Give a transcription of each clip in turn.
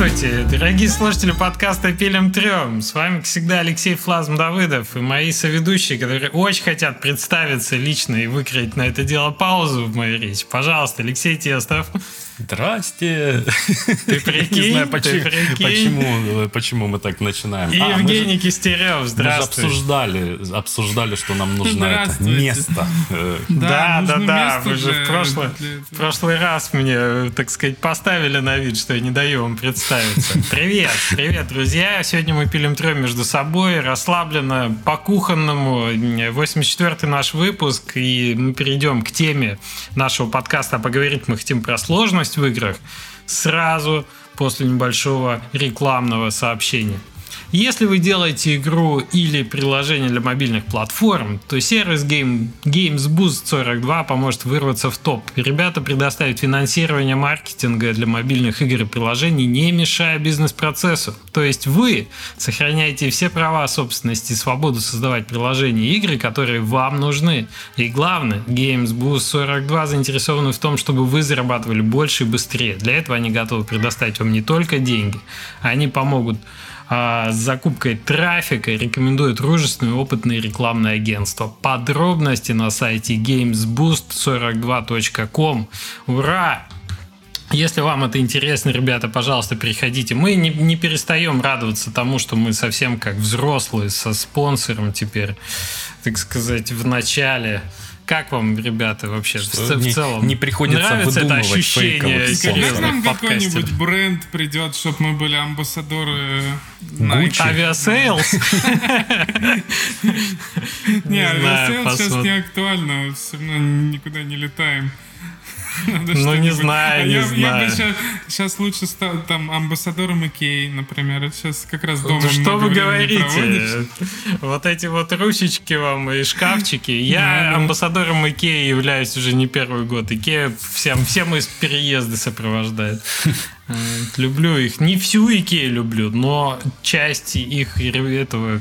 Здравствуйте, дорогие слушатели подкаста «Пилим трем». С вами, как всегда, Алексей Флазм Давыдов и мои соведущие, которые очень хотят представиться лично и выкроить на это дело паузу в моей речи. Пожалуйста, Алексей Тестов. Здрасте. Ты прикинь? Не знаю, почему, Ты прикинь? почему, почему мы так начинаем. И А, мы же- Евгений Кистерев, Мы же здравствуй. обсуждали, обсуждали, что нам нужно это место. Э, Да, да, да, место вы же в прошлый, для в прошлый раз мне, э, так сказать, поставили на вид, что я не даю вам представиться. Привет, привет, друзья. Сегодня мы пилим трем между собой, расслабленно, по-кухонному. 84-й наш выпуск, и мы перейдем к теме нашего подкаста. А поговорить мы хотим про сложность в играх сразу после небольшого рекламного сообщения. Если вы делаете игру или приложение для мобильных платформ, то сервис Game, Games Boost 42 поможет вырваться в топ. Ребята предоставят финансирование маркетинга для мобильных игр и приложений, не мешая бизнес-процессу. То есть вы сохраняете все права собственности и свободу создавать приложения и игры, которые вам нужны. И главное, Games Boost 42 заинтересованы в том, чтобы вы зарабатывали больше и быстрее. Для этого они готовы предоставить вам не только деньги, они помогут с закупкой трафика рекомендуют дружественные опытные рекламные агентства. Подробности на сайте gamesboost42.com. Ура! Если вам это интересно, ребята, пожалуйста, приходите. Мы не, не перестаем радоваться тому, что мы совсем как взрослые, со спонсором теперь, так сказать, в начале. Как вам, ребята, вообще в, Что в не- целом? не приходится Нравится это выдумывать ощущение фейковых Когда к серьезных нам какой-нибудь бренд придет, чтобы мы были амбассадоры? Gucci. Авиасейлс? Не, Не знаю, Авиасейлс сейчас не актуально, все равно никуда не летаем. Ну, не знаю, не я, знаю. сейчас, лучше стал там амбассадором Икеи, например. Сейчас как раз дома Что вы говорите? Вот эти вот ручечки вам и шкафчики. Я амбассадором Икеи являюсь уже не первый год. Икея всем, все мои переезды сопровождает. Э, Люблю их. Не всю Икею люблю, но части их этого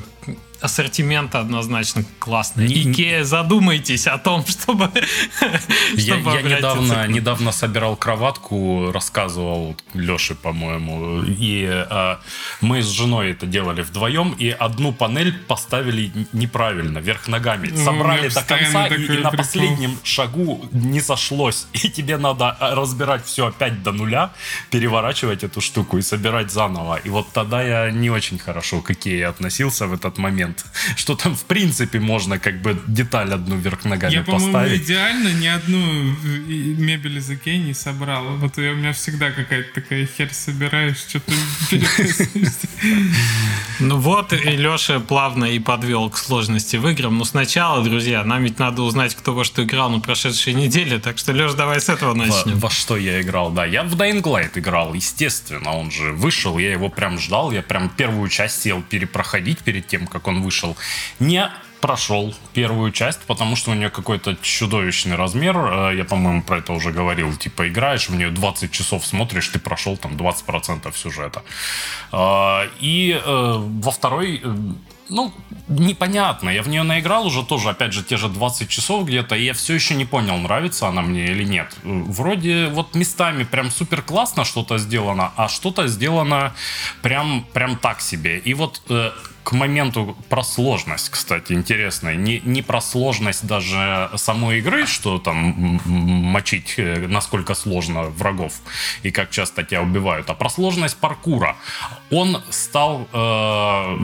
ассортимента однозначно классные. Не- Икея, задумайтесь о том, чтобы, Я, чтобы я недавно, к недавно собирал кроватку, рассказывал Леше, по-моему, и э, мы с женой это делали вдвоем, и одну панель поставили неправильно, вверх ногами. Ну, Собрали до конца, и, и на последнем шагу не сошлось. И тебе надо э, разбирать все опять до нуля, переворачивать эту штуку и собирать заново. И вот тогда я не очень хорошо к Икее относился в этот момент. Что там, в принципе, можно как бы деталь одну вверх ногами Я, по-моему, поставить. идеально ни одну э, мебель из Икеи не собрал. Вот я- у меня всегда какая-то такая херь собираешь, что-то. Ну вот, и Леша плавно и подвел к сложности в играм. Но сначала, друзья, нам ведь надо узнать, кто во что играл на прошедшей неделе. Так что, Леш, давай с этого Во, начнем. во что я играл, да. Я в Dying Light играл, естественно. Он же вышел, я его прям ждал. Я прям первую часть сел перепроходить перед тем, как он вышел. Не прошел первую часть, потому что у нее какой-то чудовищный размер. Э, Я, по-моему, про это уже говорил. Типа, играешь в нее 20 часов, смотришь, ты прошел там 20% сюжета. Э, И э, во второй ну, непонятно. Я в нее наиграл уже тоже, опять же, те же 20 часов где-то, и я все еще не понял, нравится она мне или нет. Вроде вот местами прям супер классно что-то сделано, а что-то сделано прям, прям так себе. И вот к моменту про сложность, кстати, интересная. Не, не про сложность даже самой игры, что там мочить, э, насколько сложно врагов и как часто тебя убивают, а про сложность паркура. Он стал э,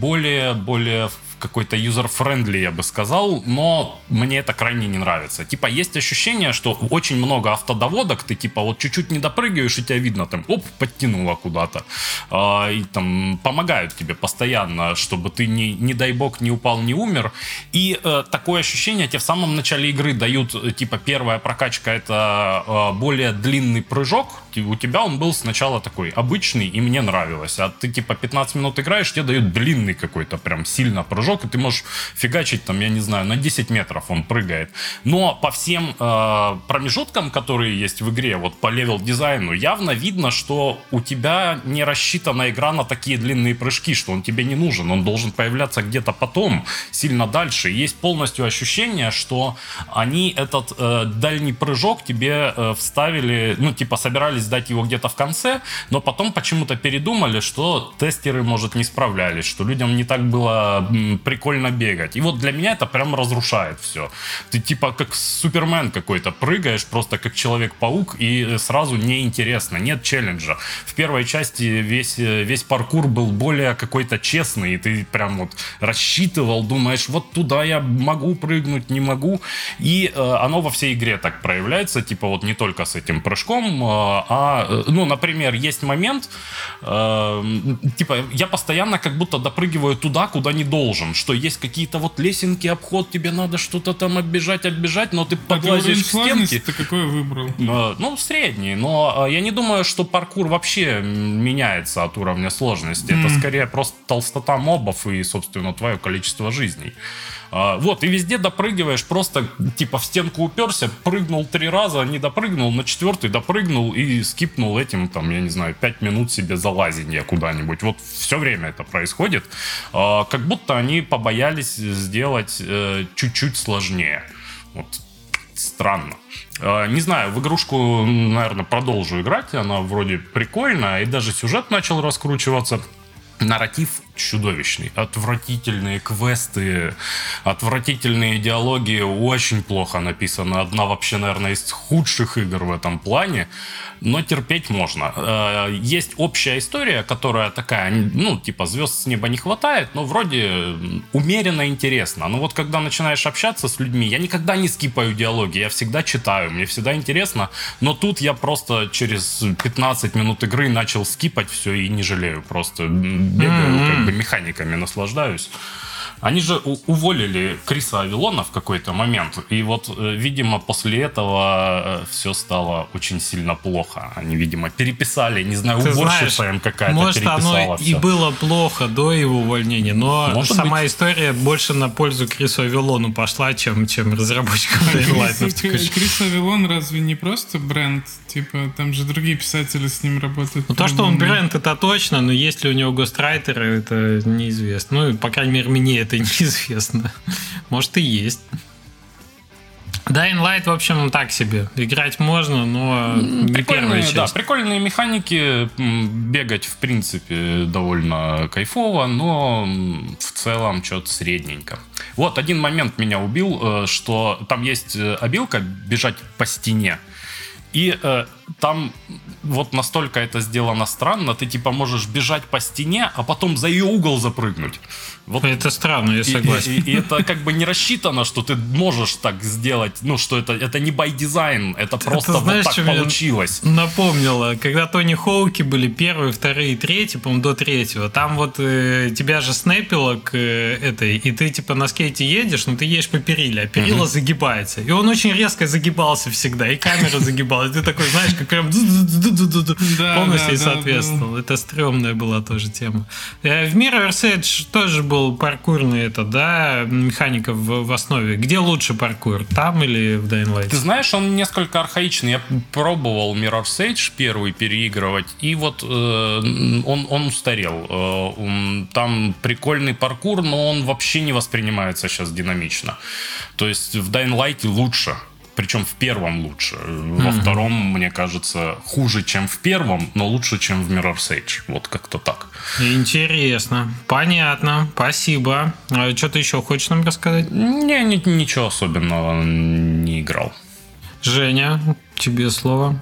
более, более какой-то user-friendly, я бы сказал, но мне это крайне не нравится. Типа, есть ощущение, что очень много автодоводок, ты типа вот чуть-чуть не допрыгаешь, и тебя видно там, оп, подтянуло куда-то. А, и там помогают тебе постоянно, чтобы ты, не, не дай бог, не упал, не умер. И э, такое ощущение тебе в самом начале игры дают, э, типа, первая прокачка это э, более длинный прыжок, у тебя он был сначала такой обычный, и мне нравилось. А ты типа 15 минут играешь, тебе дают длинный какой-то прям сильно прыжок, прыжок, и ты можешь фигачить там, я не знаю, на 10 метров он прыгает. Но по всем э, промежуткам, которые есть в игре, вот по level дизайну, явно видно, что у тебя не рассчитана игра на такие длинные прыжки, что он тебе не нужен, он должен появляться где-то потом, сильно дальше. И есть полностью ощущение, что они этот э, дальний прыжок тебе э, вставили, ну, типа, собирались дать его где-то в конце, но потом почему-то передумали, что тестеры, может, не справлялись, что людям не так было прикольно бегать. И вот для меня это прям разрушает все. Ты типа как Супермен какой-то, прыгаешь просто как Человек-паук, и сразу неинтересно, нет челленджа. В первой части весь, весь паркур был более какой-то честный, и ты прям вот рассчитывал, думаешь, вот туда я могу прыгнуть, не могу. И э, оно во всей игре так проявляется, типа вот не только с этим прыжком, э, а, э, ну, например, есть момент, э, типа я постоянно как будто допрыгиваю туда, куда не должен, что есть какие-то вот лесенки, обход, тебе надо что-то там оббежать, оббежать, но ты подлазишь сложности стенки. ты какой выбрал? Э, Ну, средний, но э, я не думаю, что паркур вообще меняется от уровня сложности. Это скорее просто толстота мобов и, собственно, твое количество жизней. А, Вот, и везде допрыгиваешь, просто типа в стенку уперся, прыгнул три раза, не допрыгнул, на четвертый допрыгнул и скипнул этим, там, я не знаю, пять минут себе залазения куда-нибудь. Вот все время это происходит. А, Как будто они побоялись сделать э, чуть-чуть сложнее. Вот странно. Э, Не знаю, в игрушку, наверное, продолжу играть. Она вроде прикольная, и даже сюжет начал раскручиваться. Нарратив чудовищный. Отвратительные квесты, отвратительные диалоги, очень плохо написаны. Одна вообще, наверное, из худших игр в этом плане. Но терпеть можно. Э, Есть общая история, которая такая, ну, типа, звезд с неба не хватает, но вроде умеренно интересно. Но вот когда начинаешь общаться с людьми, я никогда не скипаю диалоги, я всегда читаю, мне всегда интересно. Но тут я просто через 15 минут игры начал скипать все и не жалею. Просто бегаю, как бы механиками наслаждаюсь. Они же уволили Криса Авилона в какой-то момент. И вот, э, видимо, после этого все стало очень сильно плохо. Они, видимо, переписали, не знаю, Ты уборщица знаешь, им какая-то Может, переписала оно и всё. было плохо до его увольнения, но Может сама быть. история больше на пользу Крису Авилону пошла, чем, чем разработчикам Крис, Авилон разве не просто бренд? Типа, там же другие писатели с ним работают. Ну, то, что он бренд, это точно, но есть ли у него гострайтеры, это неизвестно. Ну, и, по крайней мере, мне это неизвестно. Может, и есть. Dying Light, в общем, так себе. Играть можно, но не первая Прикольные, да, часть. прикольные механики. Бегать, в принципе, довольно кайфово, но в целом что-то средненько. Вот один момент меня убил, э, что там есть э, обилка бежать по стене. И э, там вот настолько это сделано странно, ты типа можешь бежать по стене, а потом за ее угол запрыгнуть. Вот Это странно, я и- согласен. И, и это как бы не рассчитано, что ты можешь так сделать. Ну, что это, это не by design, это просто знаешь, вот так получилось. Напомнила, когда Тони Хоуки были первые, вторые, третьи, по-моему, до третьего, там вот э, тебя же снэпило к э, этой, и ты типа на скейте едешь, но ты едешь по периле, а перила загибается. И он очень резко загибался всегда, и камера загибалась. Ты такой, знаешь, как прям полностью соответствовал. Это стрёмная была тоже тема. В Mirror's Edge тоже был паркурный это, да, механика в, основе. Где лучше паркур, там или в Dying Light? Ты знаешь, он несколько архаичный. Я пробовал Mirror's Edge первый переигрывать, и вот он, он устарел. Там прикольный паркур, но он вообще не воспринимается сейчас динамично. То есть в Dying Light лучше. Причем в первом лучше. Во втором, мне кажется, хуже, чем в первом, но лучше, чем в Mirror's Edge. Вот как-то так. Интересно. Понятно. Спасибо. А что ты еще хочешь нам рассказать? Не, ни- ничего особенного не играл. Женя, тебе слово.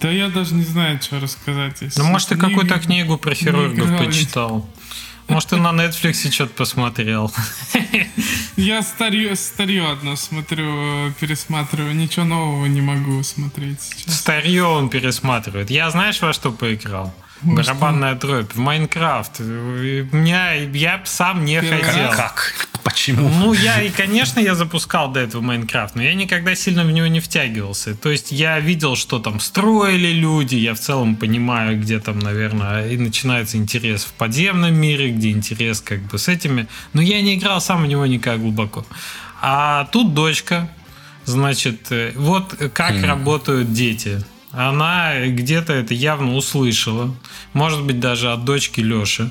Да я даже не знаю, что рассказать. если Ну, может, ты какую-то книгу про хирургов почитал. Может, ты на Netflix что-то посмотрел. Я старье, старье одно смотрю, пересматриваю. Ничего нового не могу смотреть сейчас. Старье он пересматривает. Я знаешь, во что поиграл? Барабанная дробь. В Майнкрафт. У Меня, я б сам не Первый хотел. Как? Почему? Ну, я, и, конечно, я запускал до этого Майнкрафт, но я никогда сильно в него не втягивался. То есть я видел, что там строили люди, я в целом понимаю, где там, наверное, и начинается интерес в подземном мире, где интерес как бы с этими. Но я не играл сам в него никак глубоко. А тут дочка, значит, э, вот как mm. работают дети. Она где-то это явно услышала, может быть, даже от дочки Леши.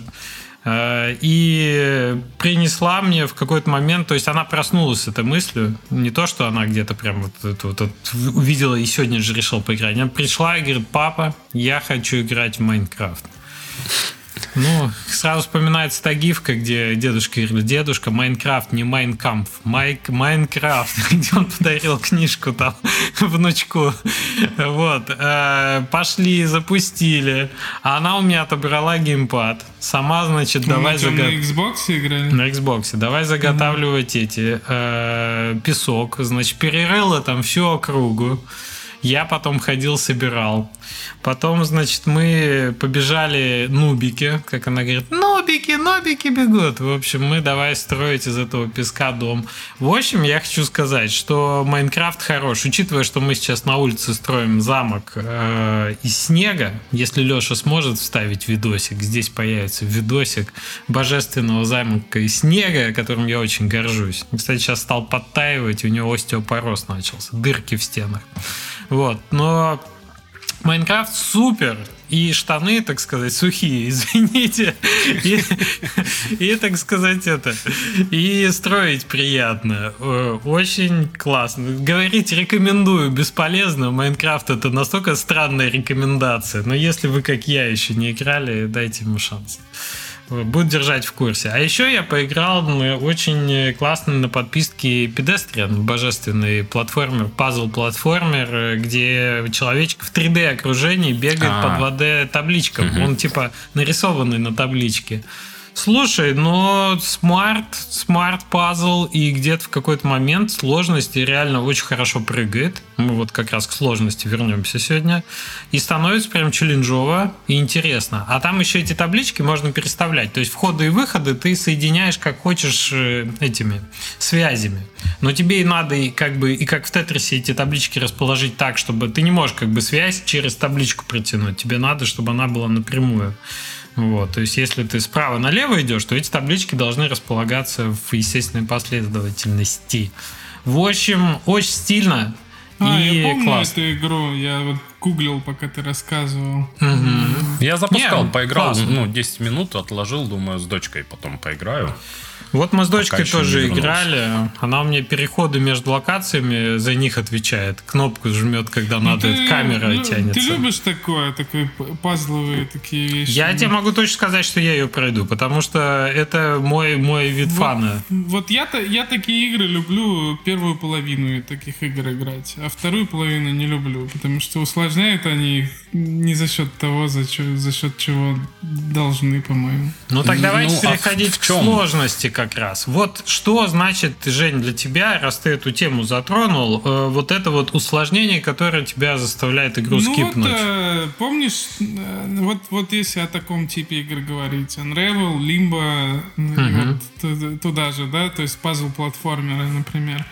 Э, и принесла мне в какой-то момент, то есть она проснулась с этой мыслью, не то, что она где-то прям вот, вот, вот, вот увидела и сегодня же решила поиграть. Она пришла и говорит, папа, я хочу играть в Майнкрафт. Ну, сразу вспоминается та гифка, где дедушка говорит, дедушка, Minecraft, не Mein Kampf, Май-, Minecraft, где он подарил книжку там внучку. Вот. Э, пошли, запустили. А она у меня отобрала геймпад. Сама, значит, ну, давай заготавливать... На Xbox играли? На Xbox. Давай заготавливать эти э, песок. Значит, перерыла там всю округу. Я потом ходил, собирал. Потом, значит, мы побежали нубики, как она говорит, нубики, нубики бегут. В общем, мы давай строить из этого песка дом. В общем, я хочу сказать, что Майнкрафт хорош. Учитывая, что мы сейчас на улице строим замок э, из снега, если Леша сможет вставить видосик, здесь появится видосик божественного замка из снега, которым я очень горжусь. Кстати, сейчас стал подтаивать, у него остеопороз начался, дырки в стенах. Вот, но Майнкрафт супер, и штаны, так сказать, сухие, извините. И, и, так сказать, это. И строить приятно. Очень классно. Говорить рекомендую бесполезно. Майнкрафт это настолько странная рекомендация. Но если вы, как я, еще не играли, дайте ему шанс. Буду держать в курсе. А еще я поиграл очень классно на подписке Pedestrian, божественный платформер, пазл-платформер, где человечек в 3D окружении бегает А-а-а. по 2D табличкам. Угу. Он типа нарисованный на табличке. Слушай, но smart, smart пазл и где-то в какой-то момент сложности реально очень хорошо прыгает. Мы вот как раз к сложности вернемся сегодня. И становится прям челленджово и интересно. А там еще эти таблички можно переставлять. То есть входы и выходы ты соединяешь как хочешь э, этими связями. Но тебе и надо и как бы и как в Тетрисе эти таблички расположить так, чтобы ты не можешь как бы связь через табличку протянуть. Тебе надо, чтобы она была напрямую. Вот, то есть, если ты справа налево идешь, то эти таблички должны располагаться в естественной последовательности. В общем, очень стильно. А, и я помню класс. эту игру, я вот гуглил, пока ты рассказывал. Угу. Я запускал, Не, поиграл, классно. ну, 10 минут, отложил, думаю, с дочкой потом поиграю. Вот мы с дочкой тоже играли. Она у меня переходы между локациями за них отвечает. Кнопку жмет, когда ну, надо, ты, камера ну, тянется. Ты любишь такое, такие пазловые такие вещи? Я тебе могу точно сказать, что я ее пройду, потому что это мой, мой вид вот, фана. Вот я-то я такие игры люблю первую половину таких игр играть, а вторую половину не люблю, потому что усложняют они не за счет того, за, чё, за счет чего должны, по-моему. Ну так давайте ну, переходить а к сложности как раз. Вот что значит, Жень, для тебя, раз ты эту тему затронул, э, вот это вот усложнение, которое тебя заставляет игру ну скипнуть. Вот, э, помнишь, э, вот, вот если о таком типе игр говорить, Unravel, Limbo, угу. вот туда же, да, то есть пазл-платформеры, например.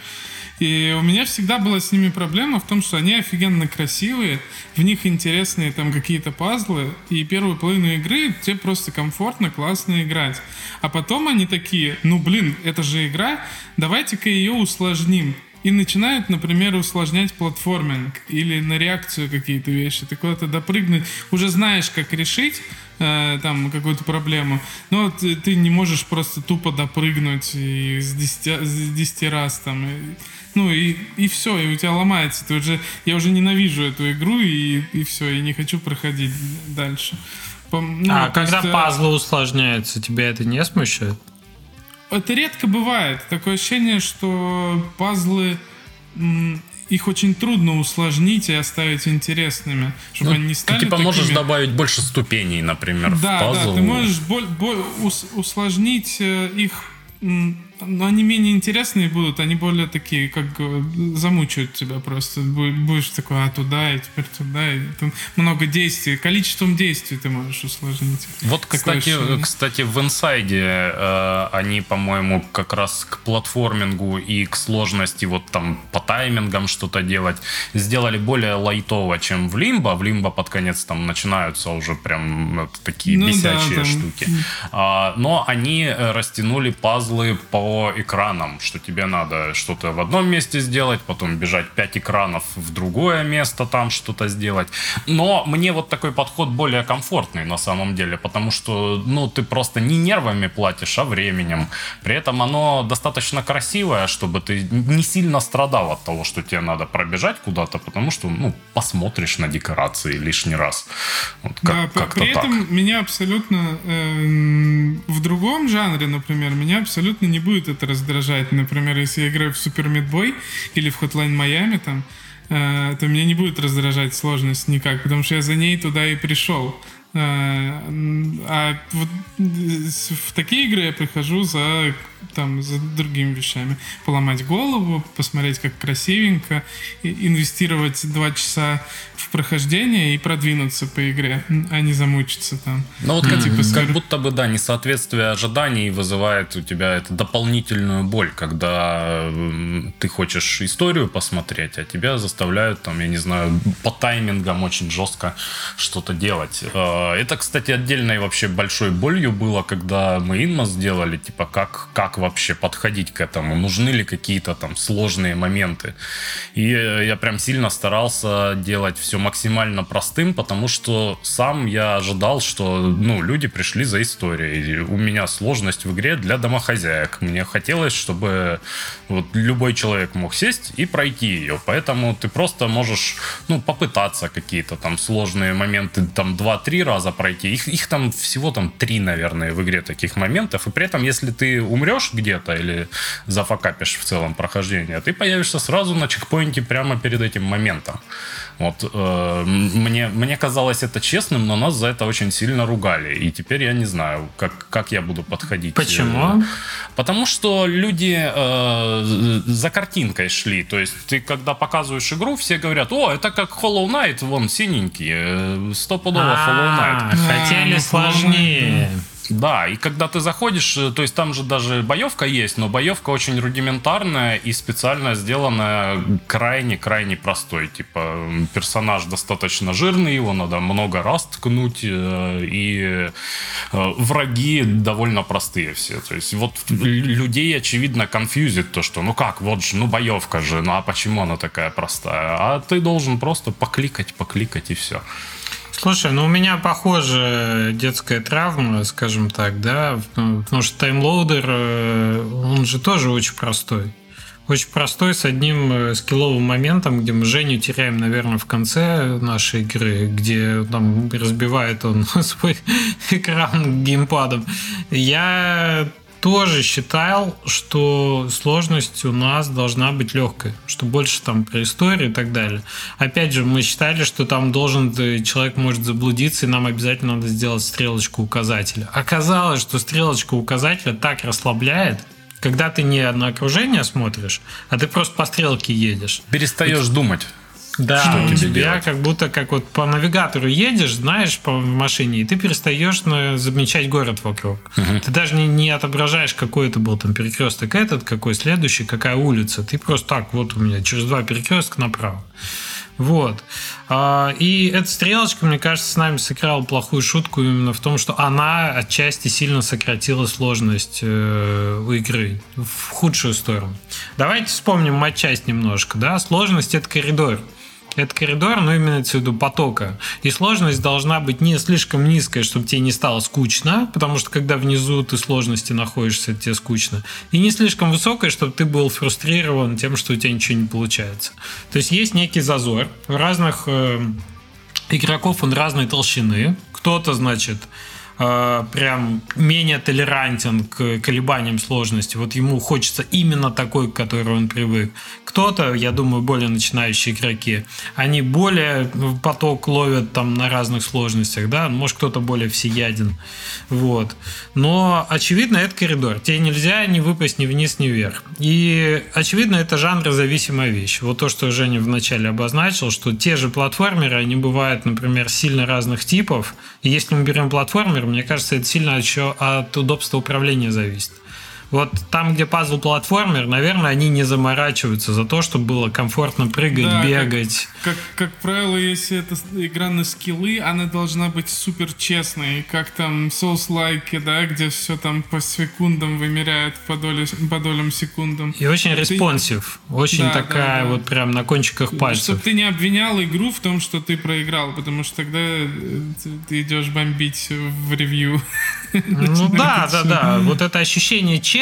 И у меня всегда была с ними проблема в том, что они офигенно красивые, в них интересные там какие-то пазлы, и первую половину игры тебе просто комфортно, классно играть. А потом они такие, ну блин, это же игра, давайте-ка ее усложним. И начинают, например, усложнять платформинг или на реакцию какие-то вещи. Ты куда-то допрыгнуть, уже знаешь, как решить, э, там какую-то проблему, но ты, ты не можешь просто тупо допрыгнуть и с 10, с 10 раз там. И, ну и, и все, и у тебя ломается. Ты уже, я уже ненавижу эту игру и, и все, и не хочу проходить дальше. Ну, а когда есть, э, пазлы усложняются, тебя это не смущает? Это редко бывает. Такое ощущение, что пазлы их очень трудно усложнить и оставить интересными, чтобы ну, они не стали Ты типа такими... можешь добавить больше ступеней, например, да, в пазл. Да, ты можешь боль, боль, ус, усложнить э, их но они менее интересные будут, они более такие, как э, замучают тебя просто. Будешь такой, а туда, и теперь туда, и там много действий. Количеством действий ты можешь усложнить. Вот, кстати, кстати, в инсайде э, они, по-моему, как раз к платформингу и к сложности вот там по таймингам что-то делать сделали более лайтово, чем в Лимбо. В Лимбо под конец там начинаются уже прям такие ну, бесячие да, там... штуки. А, но они э, растянули пазлы по экранам, что тебе надо что-то в одном месте сделать, потом бежать 5 экранов в другое место, там что-то сделать. Но мне вот такой подход более комфортный на самом деле, потому что, ну, ты просто не нервами платишь, а временем. При этом оно достаточно красивое, чтобы ты не сильно страдал от того, что тебе надо пробежать куда-то, потому что, ну, посмотришь на декорации лишний раз. Вот как, да, при этом так. меня абсолютно э, в другом жанре, например, меня абсолютно не будет будет это раздражать. Например, если я играю в Meat Boy или в Hotline Miami, там, э, то меня не будет раздражать сложность никак, потому что я за ней туда и пришел. Э, а вот в такие игры я прихожу за там за другими вещами. Поломать голову, посмотреть, как красивенько, инвестировать два часа в прохождение и продвинуться по игре, а не замучиться там. Ну вот как, типа, как будто бы, да, несоответствие ожиданий вызывает у тебя эту дополнительную боль, когда ты хочешь историю посмотреть, а тебя заставляют там, я не знаю, по таймингам очень жестко что-то делать. Э, это, кстати, отдельной вообще большой болью было, когда мы Инма сделали, типа, как, как вообще подходить к этому, нужны ли какие-то там сложные моменты. И я прям сильно старался делать все максимально простым, потому что сам я ожидал, что ну, люди пришли за историей. У меня сложность в игре для домохозяек. Мне хотелось, чтобы вот любой человек мог сесть и пройти ее. Поэтому ты просто можешь ну, попытаться какие-то там сложные моменты там 2-3 раза пройти. Их, их там всего там 3, наверное, в игре таких моментов. И при этом, если ты умрешь где-то или зафакапишь в целом прохождение, ты появишься сразу на чекпоинте прямо перед этим моментом. Вот э, мне, мне казалось это честным, но нас за это очень сильно ругали. И теперь я не знаю, как, как я буду подходить. Почему? Потому что люди э, за картинкой шли. То есть ты, когда показываешь игру, все говорят, о, это как Hollow Knight, вон синенький, э, стопудово Hollow Knight. Хотели сложнее. Да, и когда ты заходишь, э, то есть там же даже боевка есть, но боевка очень рудиментарная и специально сделанная крайне-крайне простой. Типа персонаж достаточно жирный, его надо много раз ткнуть, э, и э, враги довольно простые все. То есть вот людей, очевидно, конфьюзит то, что ну как, вот же, ну боевка же, ну а почему она такая простая? А ты должен просто покликать, покликать и все. Слушай, ну у меня похожая детская травма, скажем так, да, ну, потому что таймлоудер, э, он же тоже очень простой. Очень простой, с одним э, скилловым моментом, где мы Женю теряем, наверное, в конце нашей игры, где там разбивает он свой экран геймпадом. Я тоже считал, что сложность у нас должна быть легкой, что больше там про историю и так далее. Опять же, мы считали, что там должен э, человек может заблудиться, и нам обязательно надо сделать стрелочку указателя. Оказалось, что стрелочка указателя так расслабляет, когда ты не на окружение смотришь, а ты просто по стрелке едешь. Перестаешь думать. Да, что у тебя делать? как будто как вот по навигатору едешь, знаешь, по машине, и ты перестаешь замечать город вокруг. Угу. Ты даже не, не отображаешь, какой это был там перекресток этот, какой следующий, какая улица. Ты просто так, вот у меня через два перекрестка направо. Вот. А, и эта стрелочка, мне кажется, с нами сыграла плохую шутку именно в том, что она отчасти сильно сократила сложность э, у игры в худшую сторону. Давайте вспомним матчасть немножко. Да? Сложность — это коридор. Это коридор, но в виду потока. И сложность должна быть не слишком низкая, чтобы тебе не стало скучно, потому что когда внизу ты сложности находишься, тебе скучно. И не слишком высокая, чтобы ты был фрустрирован тем, что у тебя ничего не получается. То есть есть некий зазор. В разных э, игроков он разной толщины. Кто-то, значит, э, прям менее толерантен к колебаниям сложности. Вот ему хочется именно такой, к которой он привык. Кто-то, я думаю, более начинающие игроки, они более поток ловят там на разных сложностях, да, может кто-то более всеяден, вот. Но очевидно, это коридор. Тебе нельзя не выпасть ни вниз, ни вверх. И очевидно, это жанрозависимая вещь. Вот то, что Женя вначале обозначил, что те же платформеры, они бывают, например, сильно разных типов. И если мы берем платформер, мне кажется, это сильно еще от удобства управления зависит. Вот там, где пазл-платформер, наверное, они не заморачиваются за то, чтобы было комфортно прыгать, да, бегать. Как, как, как правило, если это игра на скиллы, она должна быть супер честной. Как там Souls-like, да, где все там по секундам вымеряют по, доле, по долям секундам. И очень responsive. Очень да, такая да, да. вот прям на кончиках пальцев. Чтобы ты не обвинял игру в том, что ты проиграл, потому что тогда э, ты идешь бомбить в ревью. Ну да, да, да. Вот это ощущение честности,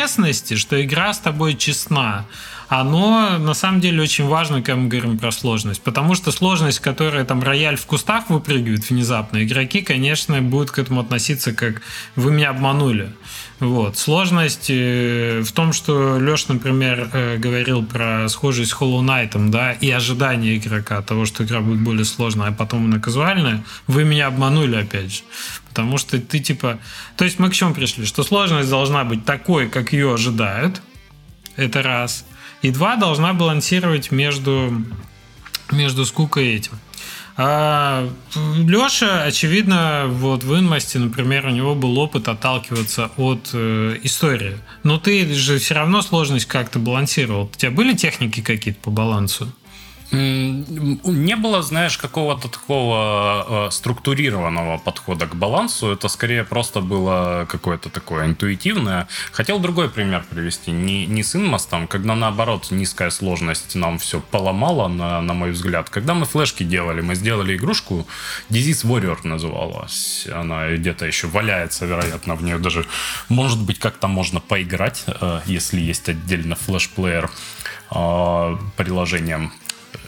что игра с тобой честна, оно на самом деле очень важно, когда мы говорим про сложность. Потому что сложность, которая там рояль в кустах выпрыгивает внезапно, игроки, конечно, будут к этому относиться как «вы меня обманули». Вот. Сложность э, в том, что Леш, например, э, говорил про схожесть с Hollow Knight, да, и ожидание игрока того, что игра будет более сложная, а потом она казуальная. Вы меня обманули, опять же. Потому что ты типа... То есть мы к чему пришли? Что сложность должна быть такой, как ее ожидают. Это раз. И два, должна балансировать между, между скукой и этим. А Леша, очевидно, вот в инмасте, например, у него был опыт отталкиваться от э, истории. Но ты же все равно сложность как-то балансировал. У тебя были техники какие-то по балансу? Не было, знаешь, какого-то такого э, структурированного подхода к балансу. Это скорее просто было какое-то такое интуитивное. Хотел другой пример привести. Не, не с инмостом, когда наоборот низкая сложность нам все поломала, на, на мой взгляд. Когда мы флешки делали, мы сделали игрушку, Disease Warrior называлась. Она где-то еще валяется, вероятно, в нее даже, может быть, как-то можно поиграть, э, если есть отдельно флешплеер э, приложением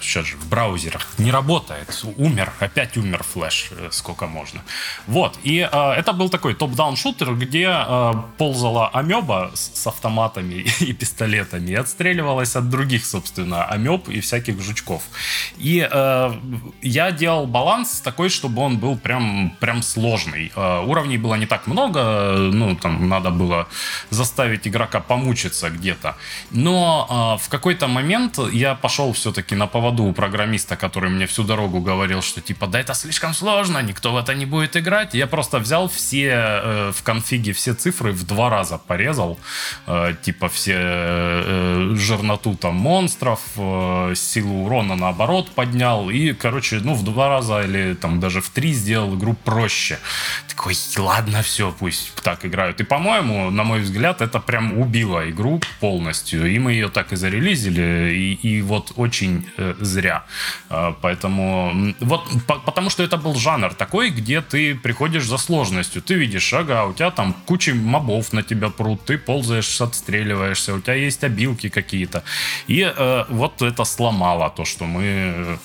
сейчас же в браузерах не работает. Умер, опять умер флеш, э, сколько можно. Вот, и э, это был такой топ-даун шутер, где э, ползала амеба с, с автоматами и пистолетами и отстреливалась от других, собственно, амеб и всяких жучков. И э, я делал баланс такой, чтобы он был прям, прям сложный. Э, уровней было не так много, ну, там надо было заставить игрока помучиться где-то. Но э, в какой-то момент я пошел все-таки на поводу у программиста, который мне всю дорогу говорил, что типа, да это слишком сложно, никто в это не будет играть. Я просто взял все э, в конфиге все цифры в два раза порезал, э, типа все э, жирноту там монстров, э, силу урона наоборот поднял и, короче, ну в два раза или там даже в три сделал игру проще. Такой, ладно, все, пусть так играют. И, по-моему, на мой взгляд, это прям убило игру полностью. И мы ее так и зарелизили. И, и вот очень э, зря. А, поэтому вот потому что это был жанр такой, где ты приходишь за сложностью. Ты видишь, ага, у тебя там куча мобов на тебя прут, ты ползаешь, отстреливаешься, у тебя есть обилки какие-то. И э, вот это сломало то, что мы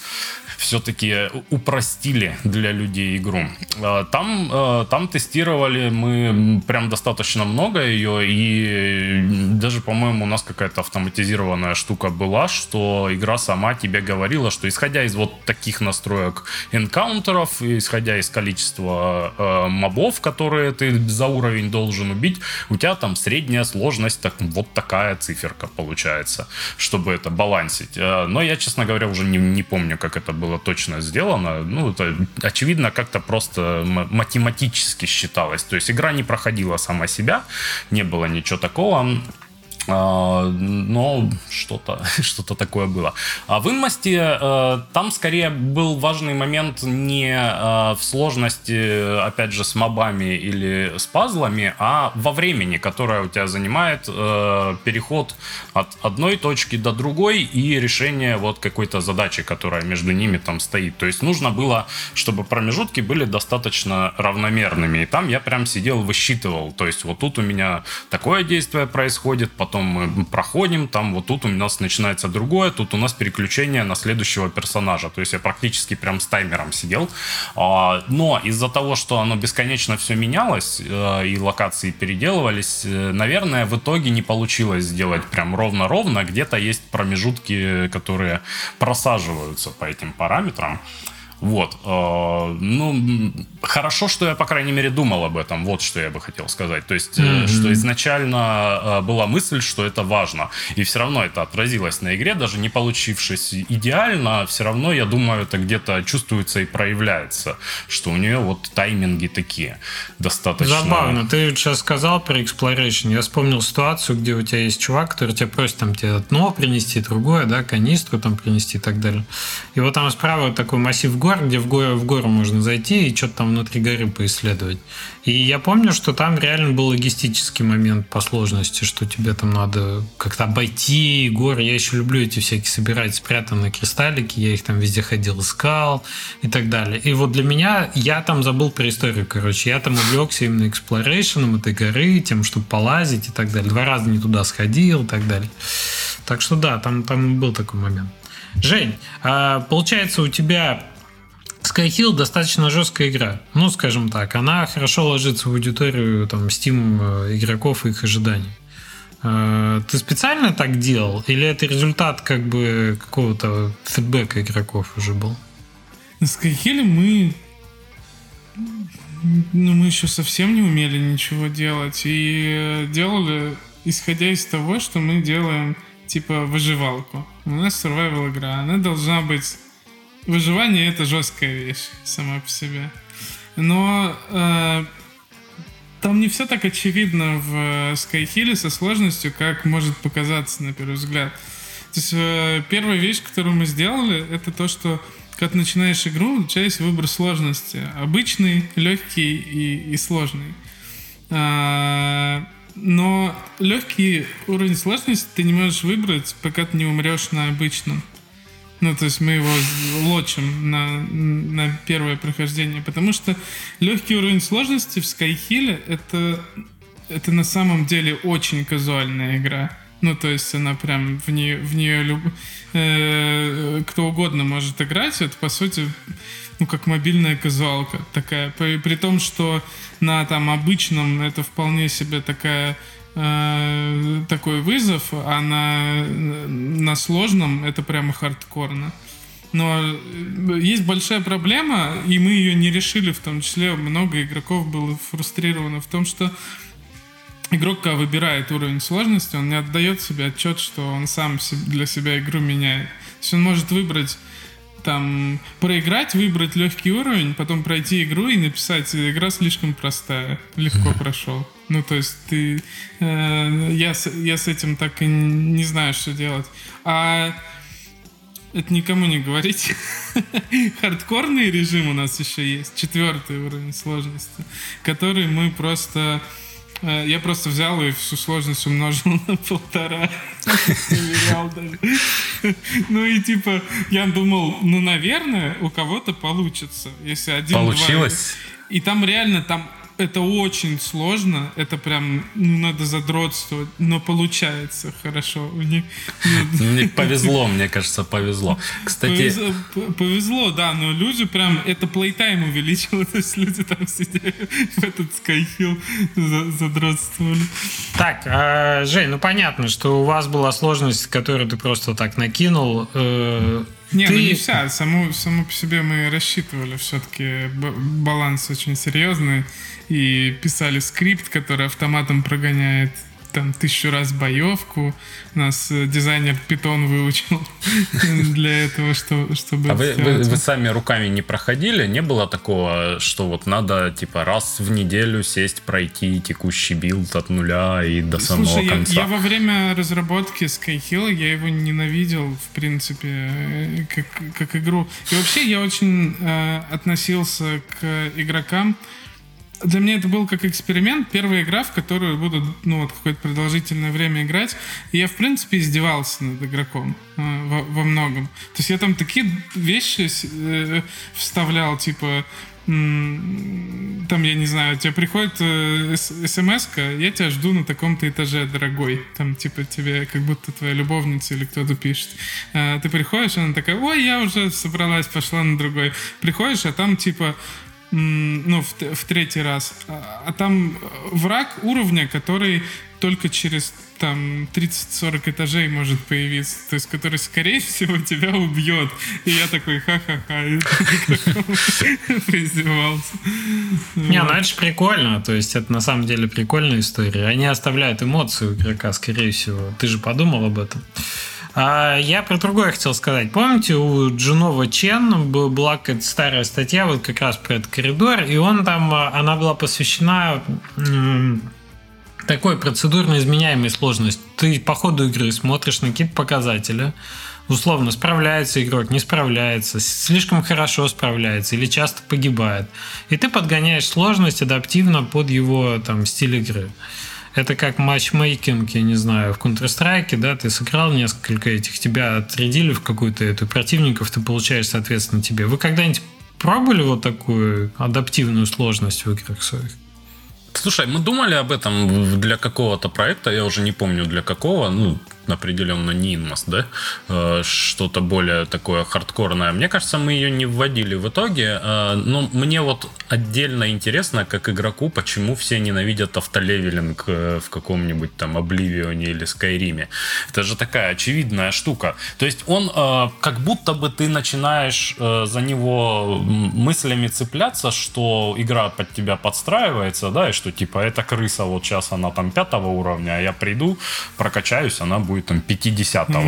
все-таки упростили для людей игру. А, там, а, там тестировали мы прям достаточно много ее, и даже, по-моему, у нас какая-то автоматизированная штука была, что игра сама тебе говорила, что исходя из вот таких настроек энкаунтеров, исходя из количества э, мобов, которые ты за уровень должен убить, у тебя там средняя сложность, так, вот такая циферка получается, чтобы это балансить. Но я, честно говоря, уже не, не помню, как это было было точно сделано. Ну, это очевидно как-то просто математически считалось. То есть игра не проходила сама себя, не было ничего такого. А, но что-то что такое было. А в инмасте э, там скорее был важный момент не э, в сложности, опять же, с мобами или с пазлами, а во времени, которое у тебя занимает э, переход от одной точки до другой и решение вот какой-то задачи, которая между ними там стоит. То есть нужно было, чтобы промежутки были достаточно равномерными. И там я прям сидел, высчитывал. То есть вот тут у меня такое действие происходит, потом потом мы проходим, там вот тут у нас начинается другое, тут у нас переключение на следующего персонажа. То есть я практически прям с таймером сидел. А, но из-за того, что оно бесконечно все менялось, э, и локации переделывались, э, наверное, в итоге не получилось сделать прям ровно-ровно. Где-то есть промежутки, которые просаживаются по этим параметрам. Вот. Э, ну, хорошо, что я, по крайней мере, думал об этом. Вот что я бы хотел сказать. То есть, mm-hmm. что изначально э, была мысль, что это важно. И все равно это отразилось на игре, даже не получившись идеально, все равно, я думаю, это где-то чувствуется и проявляется, что у нее вот тайминги такие достаточно... Забавно. Ты сейчас сказал про exploration. Я вспомнил ситуацию, где у тебя есть чувак, который тебя просит там тебе одно принести, другое, да, канистру там принести и так далее. И вот там справа такой массив гор, гор, где в гору, в гору можно зайти и что-то там внутри горы поисследовать. И я помню, что там реально был логистический момент по сложности, что тебе там надо как-то обойти горы. Я еще люблю эти всякие собирать спрятанные кристаллики, я их там везде ходил, искал и так далее. И вот для меня, я там забыл про историю, короче. Я там увлекся именно эксплорейшеном этой горы, тем, чтобы полазить и так далее. Два раза не туда сходил и так далее. Так что да, там, там был такой момент. Жень, а получается у тебя Skyhill достаточно жесткая игра. Ну, скажем так, она хорошо ложится в аудиторию там, Steam э, игроков и их ожиданий. Э, ты специально так делал? Или это результат как бы какого-то фидбэка игроков уже был? На Skyhill мы ну, мы еще совсем не умели ничего делать. И делали, исходя из того, что мы делаем, типа, выживалку. У нас survival игра. Она должна быть выживание это жесткая вещь сама по себе. Но э, там не все так очевидно в Skyhill со сложностью, как может показаться на первый взгляд. То есть э, первая вещь, которую мы сделали, это то, что когда начинаешь игру, у тебя есть выбор сложности. Обычный, легкий и, и сложный. А, но легкий уровень сложности ты не можешь выбрать, пока ты не умрешь на обычном. Ну, то есть мы его лочим на, на первое прохождение. Потому что легкий уровень сложности в Skyhill это, это на самом деле очень казуальная игра. Ну, то есть она прям в нее, в нее люб... э, кто угодно может играть. Это, по сути, ну, как мобильная казуалка такая. При, при том, что на там обычном это вполне себе такая э, такой вызов, а на, на сложном это прямо хардкорно. Но есть большая проблема, и мы ее не решили, в том числе много игроков было фрустрировано в том, что игрок, когда выбирает уровень сложности, он не отдает себе отчет, что он сам для себя игру меняет. То есть он может выбрать там проиграть, выбрать легкий уровень, потом пройти игру и написать игра слишком простая, легко прошел. Ну, то есть ты... Э, я, с, я с этим так и не знаю, что делать. А это никому не говорите. Хардкорный режим у нас еще есть, четвертый уровень сложности, который мы просто... Э, я просто взял и всю сложность умножил на полтора. Ну и типа, я думал, ну, наверное, у кого-то получится. Если один, Получилось? И там реально, там это очень сложно, это прям ну, надо задротствовать, но получается хорошо. У них, мне повезло, мне кажется, повезло. Кстати, повезло, повезло, да, но люди прям это плейтайм увеличило, то есть люди там сидели в этот Skyhill задротствовали. Так, а, Жень, ну понятно, что у вас была сложность, которую ты просто так накинул. Э, не, ты... ну не вся. Саму, саму по себе мы рассчитывали все-таки баланс очень серьезный и писали скрипт, который автоматом прогоняет там тысячу раз боевку. Нас э, дизайнер Python выучил для этого, что, чтобы... А вы, вы, вы сами руками не проходили? Не было такого, что вот надо типа раз в неделю сесть, пройти текущий билд от нуля и до самого Слушай, конца? Я, я во время разработки Skyhill, я его ненавидел, в принципе, э, как, как игру. И вообще я очень э, относился к игрокам, для меня это был как эксперимент, первая игра, в которую буду, ну, вот какое-то продолжительное время играть. И я, в принципе, издевался над игроком э, во, во многом. То есть я там такие вещи э, вставлял, типа, там, я не знаю, тебе приходит э, смс я тебя жду на таком-то этаже, дорогой. Там, типа, тебе как будто твоя любовница или кто-то пишет. А, ты приходишь, она такая, ой, я уже собралась, пошла на другой. Приходишь, а там, типа, ну, в, в третий раз. А, а там враг уровня, который только через там 30-40 этажей может появиться, то есть который, скорее всего, тебя убьет. И я такой, ха-ха-ха, поиздевался. Не, ну это же прикольно, то есть это на самом деле прикольная история. Они оставляют эмоции у игрока, скорее всего. Ты же подумал об этом? А я про другое хотел сказать. Помните, у Джунова Чен была какая-то старая статья вот как раз про этот коридор, и он там, она была посвящена такой процедурно изменяемой сложности. Ты по ходу игры смотришь на какие-то показатели, условно, справляется игрок, не справляется, слишком хорошо справляется или часто погибает. И ты подгоняешь сложность адаптивно под его там, стиль игры. Это как матчмейкинг, я не знаю, в Counter-Strike, да, ты сыграл несколько этих, тебя отрядили в какую-то эту противников, ты получаешь, соответственно, тебе. Вы когда-нибудь пробовали вот такую адаптивную сложность в играх своих? Слушай, мы думали об этом для какого-то проекта, я уже не помню для какого, ну, определенно не Inmos, да, э, что-то более такое хардкорное. Мне кажется, мы ее не вводили в итоге, э, но мне вот отдельно интересно, как игроку, почему все ненавидят автолевелинг э, в каком-нибудь там Обливионе или Скайриме. Это же такая очевидная штука. То есть он, как будто бы ты начинаешь за него мыслями цепляться, что игра под тебя подстраивается, да, и что типа эта крыса вот сейчас она там пятого уровня, а я приду, прокачаюсь, она будет будет там 50-го,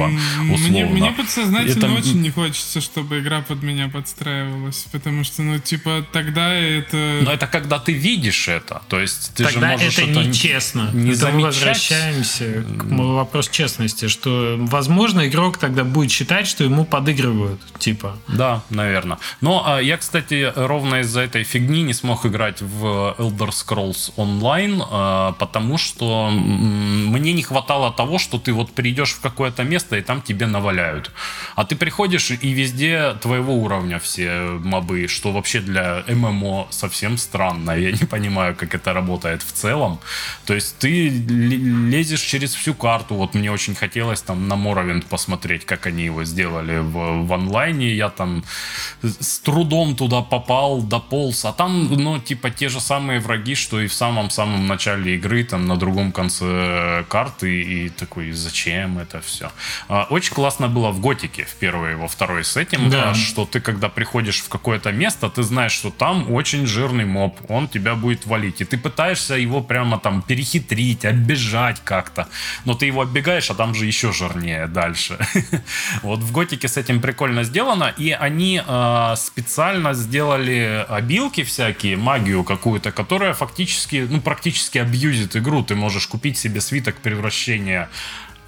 условно. Мне, мне подсознательно это... очень не хочется, чтобы игра под меня подстраивалась, потому что, ну, типа, тогда это... Но это когда ты видишь это, то есть ты тогда же можешь это, это нечестно. Не это мы возвращаемся к вопросу честности, что, возможно, игрок тогда будет считать, что ему подыгрывают, типа. Да, наверное. Но а, я, кстати, ровно из-за этой фигни не смог играть в Elder Scrolls Online, а, потому что мне не хватало того, что ты вот придешь в какое-то место, и там тебе наваляют. А ты приходишь, и везде твоего уровня все мобы, что вообще для ММО совсем странно. Я не понимаю, как это работает в целом. То есть ты лезешь через всю карту. Вот мне очень хотелось там на Моровинд посмотреть, как они его сделали в, в онлайне. Я там с трудом туда попал, дополз. А там, ну, типа, те же самые враги, что и в самом-самом начале игры, там, на другом конце карты. И такой, зачем? Зачем это все. А, очень классно было в Готике в первый и во второй с этим, да. А, что ты, когда приходишь в какое-то место, ты знаешь, что там очень жирный моб, он тебя будет валить. И ты пытаешься его прямо там перехитрить, оббежать как-то. Но ты его оббегаешь, а там же еще жирнее дальше. Вот в Готике с этим прикольно сделано. И они а, специально сделали обилки всякие, магию какую-то, которая фактически, ну, практически абьюзит игру. Ты можешь купить себе свиток превращения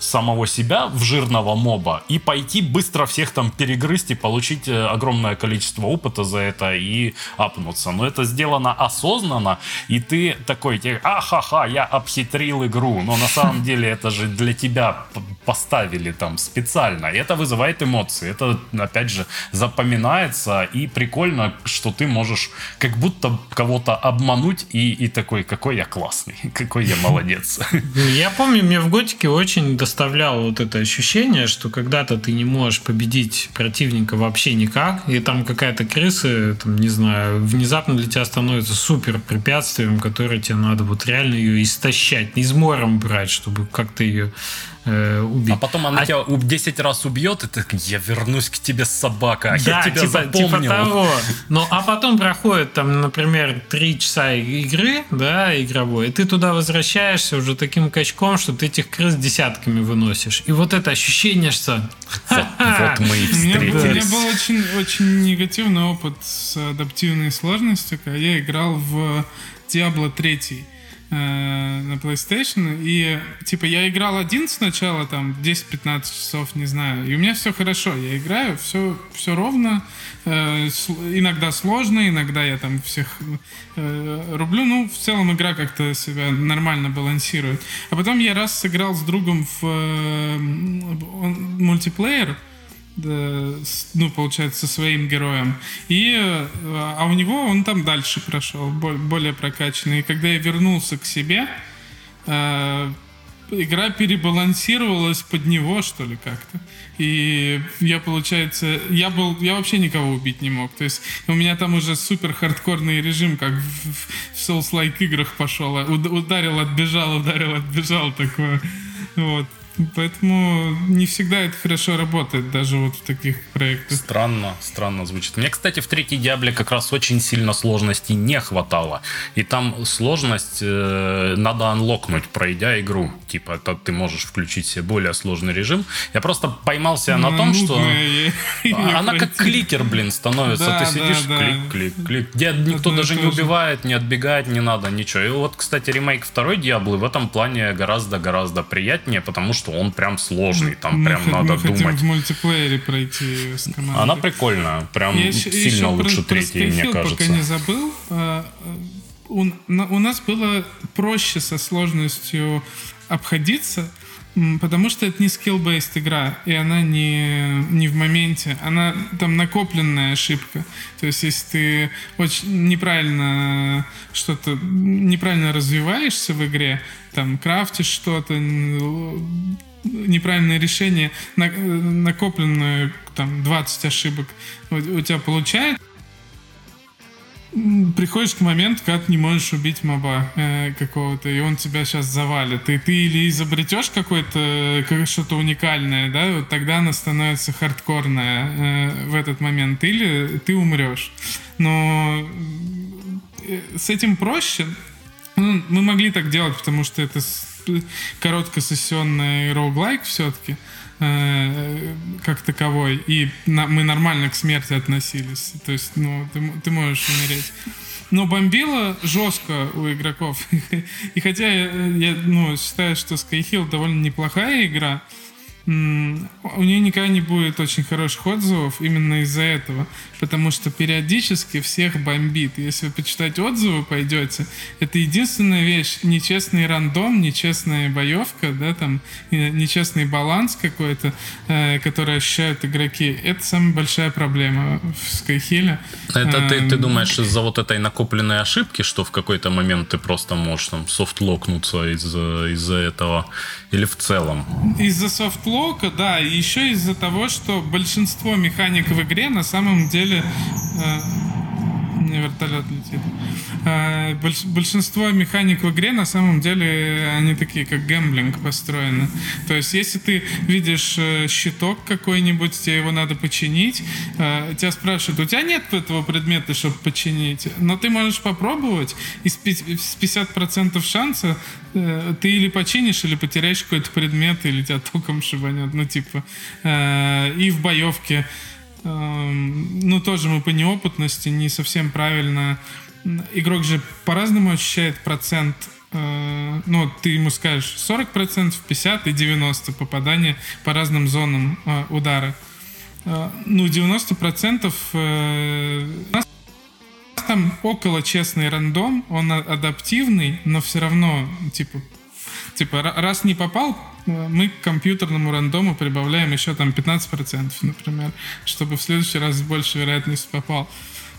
самого себя в жирного моба и пойти быстро всех там перегрызть и получить э, огромное количество опыта за это и апнуться. Но это сделано осознанно, и ты такой, а-ха-ха, я обхитрил игру. Но на самом деле это же для тебя поставили там специально. И это вызывает эмоции. Это, опять же, запоминается и прикольно, что ты можешь как будто кого-то обмануть и, и такой, какой я классный, какой я молодец. Я помню, мне в Готике очень доставляло вот это ощущение, что когда-то ты не можешь победить противника вообще никак, и там какая-то крыса, там, не знаю, внезапно для тебя становится супер препятствием, которое тебе надо вот реально ее истощать, измором брать, чтобы как-то ее э, убить. А потом она а... тебя 10 раз убьет, и ты я вернусь к тебе, собака, а да, я тебя типа, запомнил. Типа того. Ну, а потом проходит там, например, 3 часа игры, да, игровой, и ты туда возвращаешься уже таким качком, что ты этих крыс десятками выносишь. И вот это ощущение, что... Вот, мы и встретились. У меня был очень, очень негативный опыт с адаптивной сложностью, когда я играл в Diablo 3 Э, на PlayStation. И, типа, я играл один сначала, там, 10-15 часов, не знаю. И у меня все хорошо. Я играю, все, все ровно. Э, иногда сложно, иногда я там всех э, рублю. Ну, в целом игра как-то себя нормально балансирует. А потом я раз сыграл с другом в э, мультиплеер, ну, получается, со своим героем. И, э, а у него он там дальше прошел, более прокачанный. И когда я вернулся к себе, э, игра перебалансировалась под него, что ли, как-то. И я, получается, я был, я вообще никого убить не мог. То есть у меня там уже супер хардкорный режим, как в, в Souls-like играх пошел. Ударил, отбежал, ударил, отбежал такое. Вот. Поэтому не всегда это хорошо работает, даже вот в таких проектах. Странно, странно звучит. Мне, кстати, в третьей Диабле как раз очень сильно сложности не хватало. И там сложность э, надо анлокнуть, пройдя игру. Типа, это ты можешь включить себе более сложный режим. Я просто поймался на том, что она как кликер, блин, становится. Ты сидишь, клик, клик, клик. Где никто даже не убивает, не отбегает, не надо, ничего. И вот, кстати, ремейк второй Диаблы в этом плане гораздо-гораздо приятнее, потому что что он прям сложный, там мы прям мы надо хотим думать. в мультиплеере пройти с командой. Она прикольная, прям Я сильно еще лучше про, третьей, мне кажется. пока не забыл. А, У, на- у нас было проще со сложностью обходиться, потому что это не skill-based игра, и она не, не в моменте, она там накопленная ошибка. То есть, если ты очень неправильно что-то, неправильно развиваешься в игре, там, крафтишь что-то, неправильное решение, на- накопленное там 20 ошибок у, тебя получается, м, приходишь к моменту, когда ты не можешь убить моба э, какого-то, и он тебя сейчас завалит. И ты или изобретешь какое-то как- что-то уникальное, да, вот тогда она становится хардкорная э, в этот момент, или ты умрешь. Но э, с этим проще. Ну, мы могли так делать, потому что это короткосессионный роуглайк все-таки э, как таковой, и на- мы нормально к смерти относились. То есть, ну, ты, ты можешь умереть. Но бомбило жестко у игроков. И хотя я, я, ну, считаю, что Skyhill довольно неплохая игра, у нее никогда не будет очень хороших отзывов именно из-за этого. Потому что периодически всех бомбит. Если вы почитать отзывы пойдете, это единственная вещь. Нечестный рандом, нечестная боевка, да, там, нечестный баланс какой-то, э, который ощущают игроки. Это самая большая проблема в Skyhill. Это ты, ты Эм, думаешь из-за вот этой накопленной ошибки, что в какой-то момент ты просто можешь там софтлокнуться из-за из этого? Или в целом? Из-за софтлока, да, и еще из-за того, что большинство механик в игре на самом деле... э, меня вертолет летит. Э, больш- большинство механик в игре на самом деле они такие, как гэмблинг построены. То есть, если ты видишь э, щиток какой-нибудь, тебе его надо починить, э, тебя спрашивают, у тебя нет этого предмета, чтобы починить, но ты можешь попробовать, и с пи- с 50% шанса э, ты или починишь, или потеряешь какой-то предмет, или тебя током шибанет, ну типа. Э, И в боевке эм, ну, тоже мы по неопытности не совсем правильно. Игрок же по-разному ощущает процент. э, Ну, ты ему скажешь 40%, 50% и 90% попадания по разным зонам э, удара. Э, Ну, 90% э, у нас там около честный рандом, он а- адаптивный, но все равно, типа, типа, ра- раз не попал, э, мы к компьютерному рандому прибавляем еще там 15%, например, чтобы в следующий раз с большей вероятностью попал.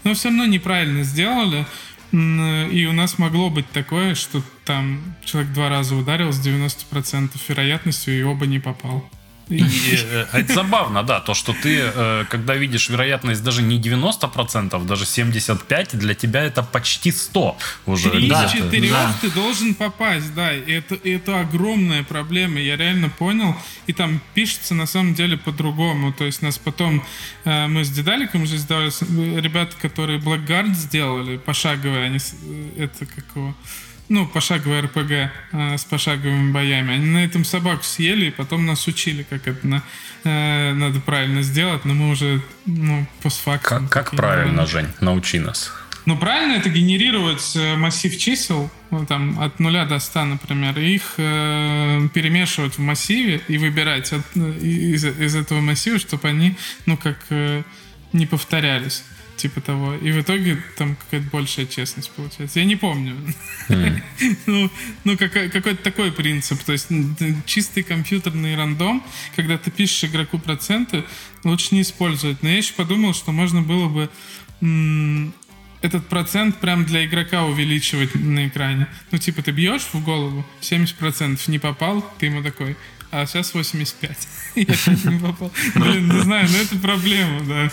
Но все равно неправильно сделали, и у нас могло быть такое, что там человек два раза ударил с 90% вероятностью и оба не попал. И э, это забавно, да, то, что ты, э, когда видишь вероятность даже не 90%, даже 75%, для тебя это почти 100 уже. Три из четырех ты должен попасть, да. Это, это огромная проблема. Я реально понял. И там пишется на самом деле по-другому. То есть нас потом э, мы с Дедаликом уже сдавали с- э, ребята, которые Blackguard сделали, пошаговые, они это как его. Ну, пошаговый РПГ э, с пошаговыми боями. Они на этом собаку съели и потом нас учили, как это на- э, надо правильно сделать, но мы уже, ну, постфактум. Как, как правильно, нормальные. Жень? Научи нас. Ну, правильно это генерировать э, массив чисел, ну, там, от нуля до 100, например, и их э, перемешивать в массиве и выбирать от- э, из, из этого массива, чтобы они, ну, как э, не повторялись. Типа того. И в итоге там какая-то большая честность получается. Я не помню. Mm. ну, ну какой- какой-то такой принцип. То есть чистый компьютерный рандом, когда ты пишешь игроку проценты, лучше не использовать. Но я еще подумал, что можно было бы м- этот процент прям для игрока увеличивать на экране. Ну, типа, ты бьешь в голову, 70% не попал, ты ему такой, а сейчас 85. Я не попал. Блин, не знаю, но это проблема, да.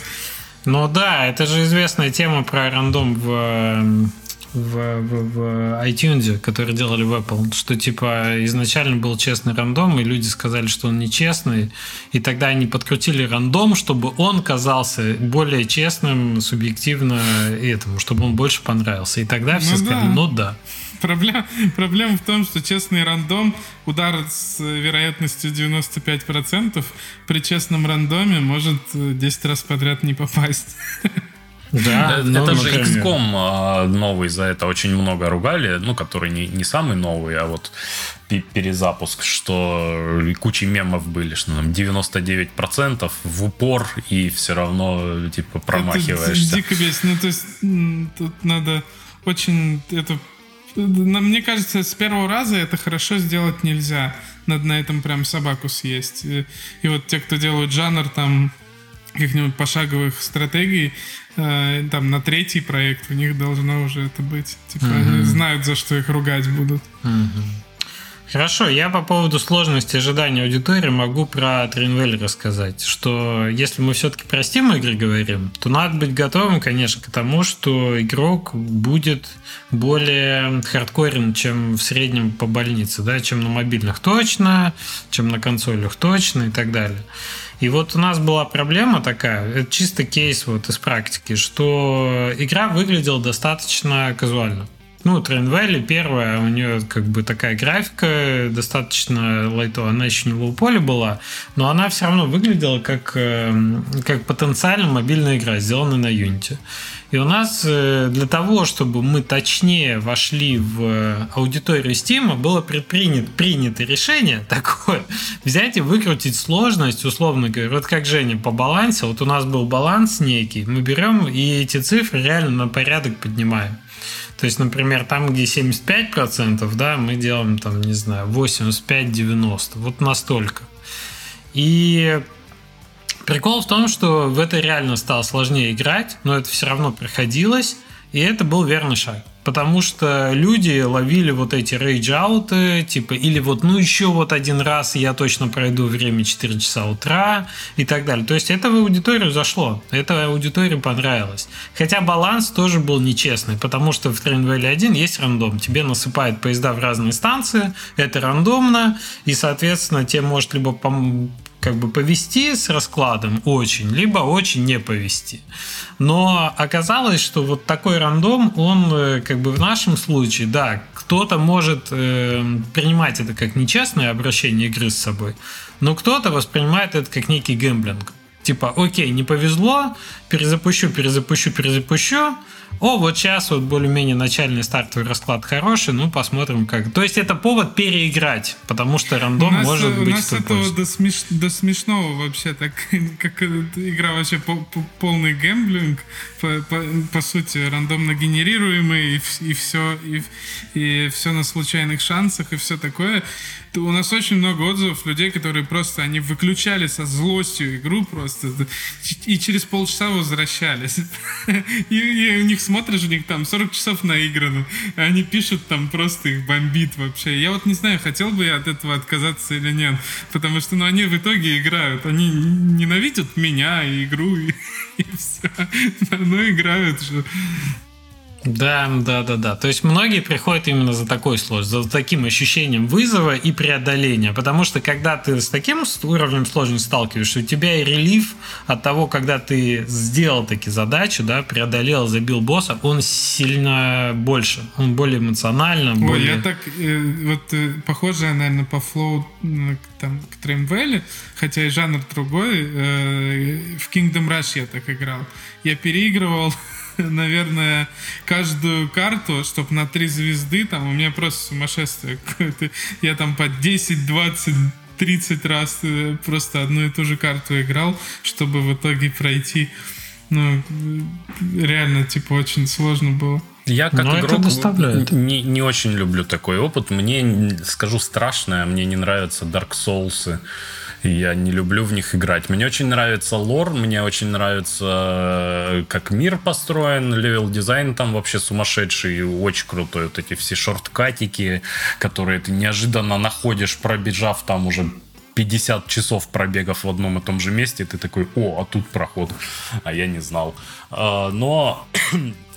Ну да, это же известная тема про рандом в в, в, в iTunes, которые делали в Apple, что типа изначально был честный рандом, и люди сказали, что он нечестный, и тогда они подкрутили рандом, чтобы он казался более честным, субъективно этому, чтобы он больше понравился. И тогда все ну, сказали, да. ну да. Проблема, проблема в том, что честный рандом, удар с вероятностью 95%, при честном рандоме может 10 раз подряд не попасть. Да, это, ну, же. XCOM а, новый, за это очень много ругали, ну, который не, не самый новый, а вот перезапуск, что куча мемов были, что там 99% в упор и все равно типа промахиваешься. Это дико бесит. Ну, то есть тут надо очень это мне кажется, с первого раза это хорошо сделать нельзя. Надо на этом прям собаку съесть. И, и вот те, кто делают жанр там каких-нибудь пошаговых стратегий, э, там на третий проект у них должно уже это быть. Типа mm-hmm. они знают, за что их ругать будут. Mm-hmm. Хорошо, я по поводу сложности ожидания аудитории могу про Тринвель рассказать, что если мы все-таки про Steam игры говорим, то надо быть готовым, конечно, к тому, что игрок будет более хардкорен, чем в среднем по больнице, да, чем на мобильных точно, чем на консолях точно и так далее. И вот у нас была проблема такая, это чисто кейс вот из практики, что игра выглядела достаточно казуально. Ну, Valley первая, у нее как бы такая графика достаточно лайтовая, она еще не в поле была, но она все равно выглядела как, эм, как потенциально мобильная игра, сделанная на Unity. И у нас э, для того, чтобы мы точнее вошли в аудиторию Steam, было предпринято принято решение такое, взять и выкрутить сложность, условно говоря, вот как Женя по балансе, вот у нас был баланс некий, мы берем и эти цифры реально на порядок поднимаем. То есть, например, там, где 75%, да, мы делаем там, не знаю, 85-90. Вот настолько. И прикол в том, что в это реально стало сложнее играть, но это все равно проходилось, и это был верный шаг. Потому что люди ловили вот эти рейдж-ауты, типа, или вот, ну, еще вот один раз я точно пройду время 4 часа утра и так далее. То есть это в аудиторию зашло, это аудитории понравилось. Хотя баланс тоже был нечестный, потому что в Train Valley 1 есть рандом. Тебе насыпают поезда в разные станции, это рандомно, и, соответственно, тебе может либо как бы повести с раскладом очень, либо очень не повести. Но оказалось, что вот такой рандом, он э, как бы в нашем случае, да, кто-то может э, принимать это как нечестное обращение игры с собой, но кто-то воспринимает это как некий гэмблинг. Типа, окей, не повезло, перезапущу, перезапущу, перезапущу, о, вот сейчас вот более-менее начальный стартовый расклад хороший, ну посмотрим как. То есть это повод переиграть, потому что рандом нас, может быть. У нас этого до, смеш... до смешного вообще, так как игра вообще по, по, полный гэмблинг, по, по, по сути рандомно генерируемый и, и все и, и все на случайных шансах и все такое у нас очень много отзывов людей, которые просто, они выключали со злостью игру просто и через полчаса возвращались. И, и у них смотришь, у них там 40 часов наиграно, а они пишут там просто их бомбит вообще. Я вот не знаю, хотел бы я от этого отказаться или нет, потому что, ну, они в итоге играют, они ненавидят меня и игру, и, и все, но играют же. Да, да, да, да. То есть многие приходят именно за такой сложностью, за таким ощущением вызова и преодоления. Потому что когда ты с таким уровнем сложности сталкиваешься, у тебя и релив от того, когда ты сделал таки задачу, да, преодолел, забил босса, он сильно больше. Он более эмоционально. Ой, более... я так, э, вот э, похоже, наверное, по флоу там, к Тремвелли, хотя и жанр другой. Э, в Kingdom Rush я так играл. Я переигрывал наверное, каждую карту, чтобы на три звезды, там у меня просто сумасшествие какое-то. Я там по 10, 20, 30 раз э, просто одну и ту же карту играл, чтобы в итоге пройти ну, реально, типа, очень сложно было. Я как Но игрок не, не очень люблю такой опыт. Мне, скажу страшное, мне не нравятся Dark Souls. Я не люблю в них играть. Мне очень нравится лор, мне очень нравится, э, как мир построен, level design там вообще сумасшедший, очень крутой. Вот эти все шорткатики, которые ты неожиданно находишь, пробежав там уже 50 часов пробегов в одном и том же месте, ты такой, о, а тут проход, а я не знал. Э, но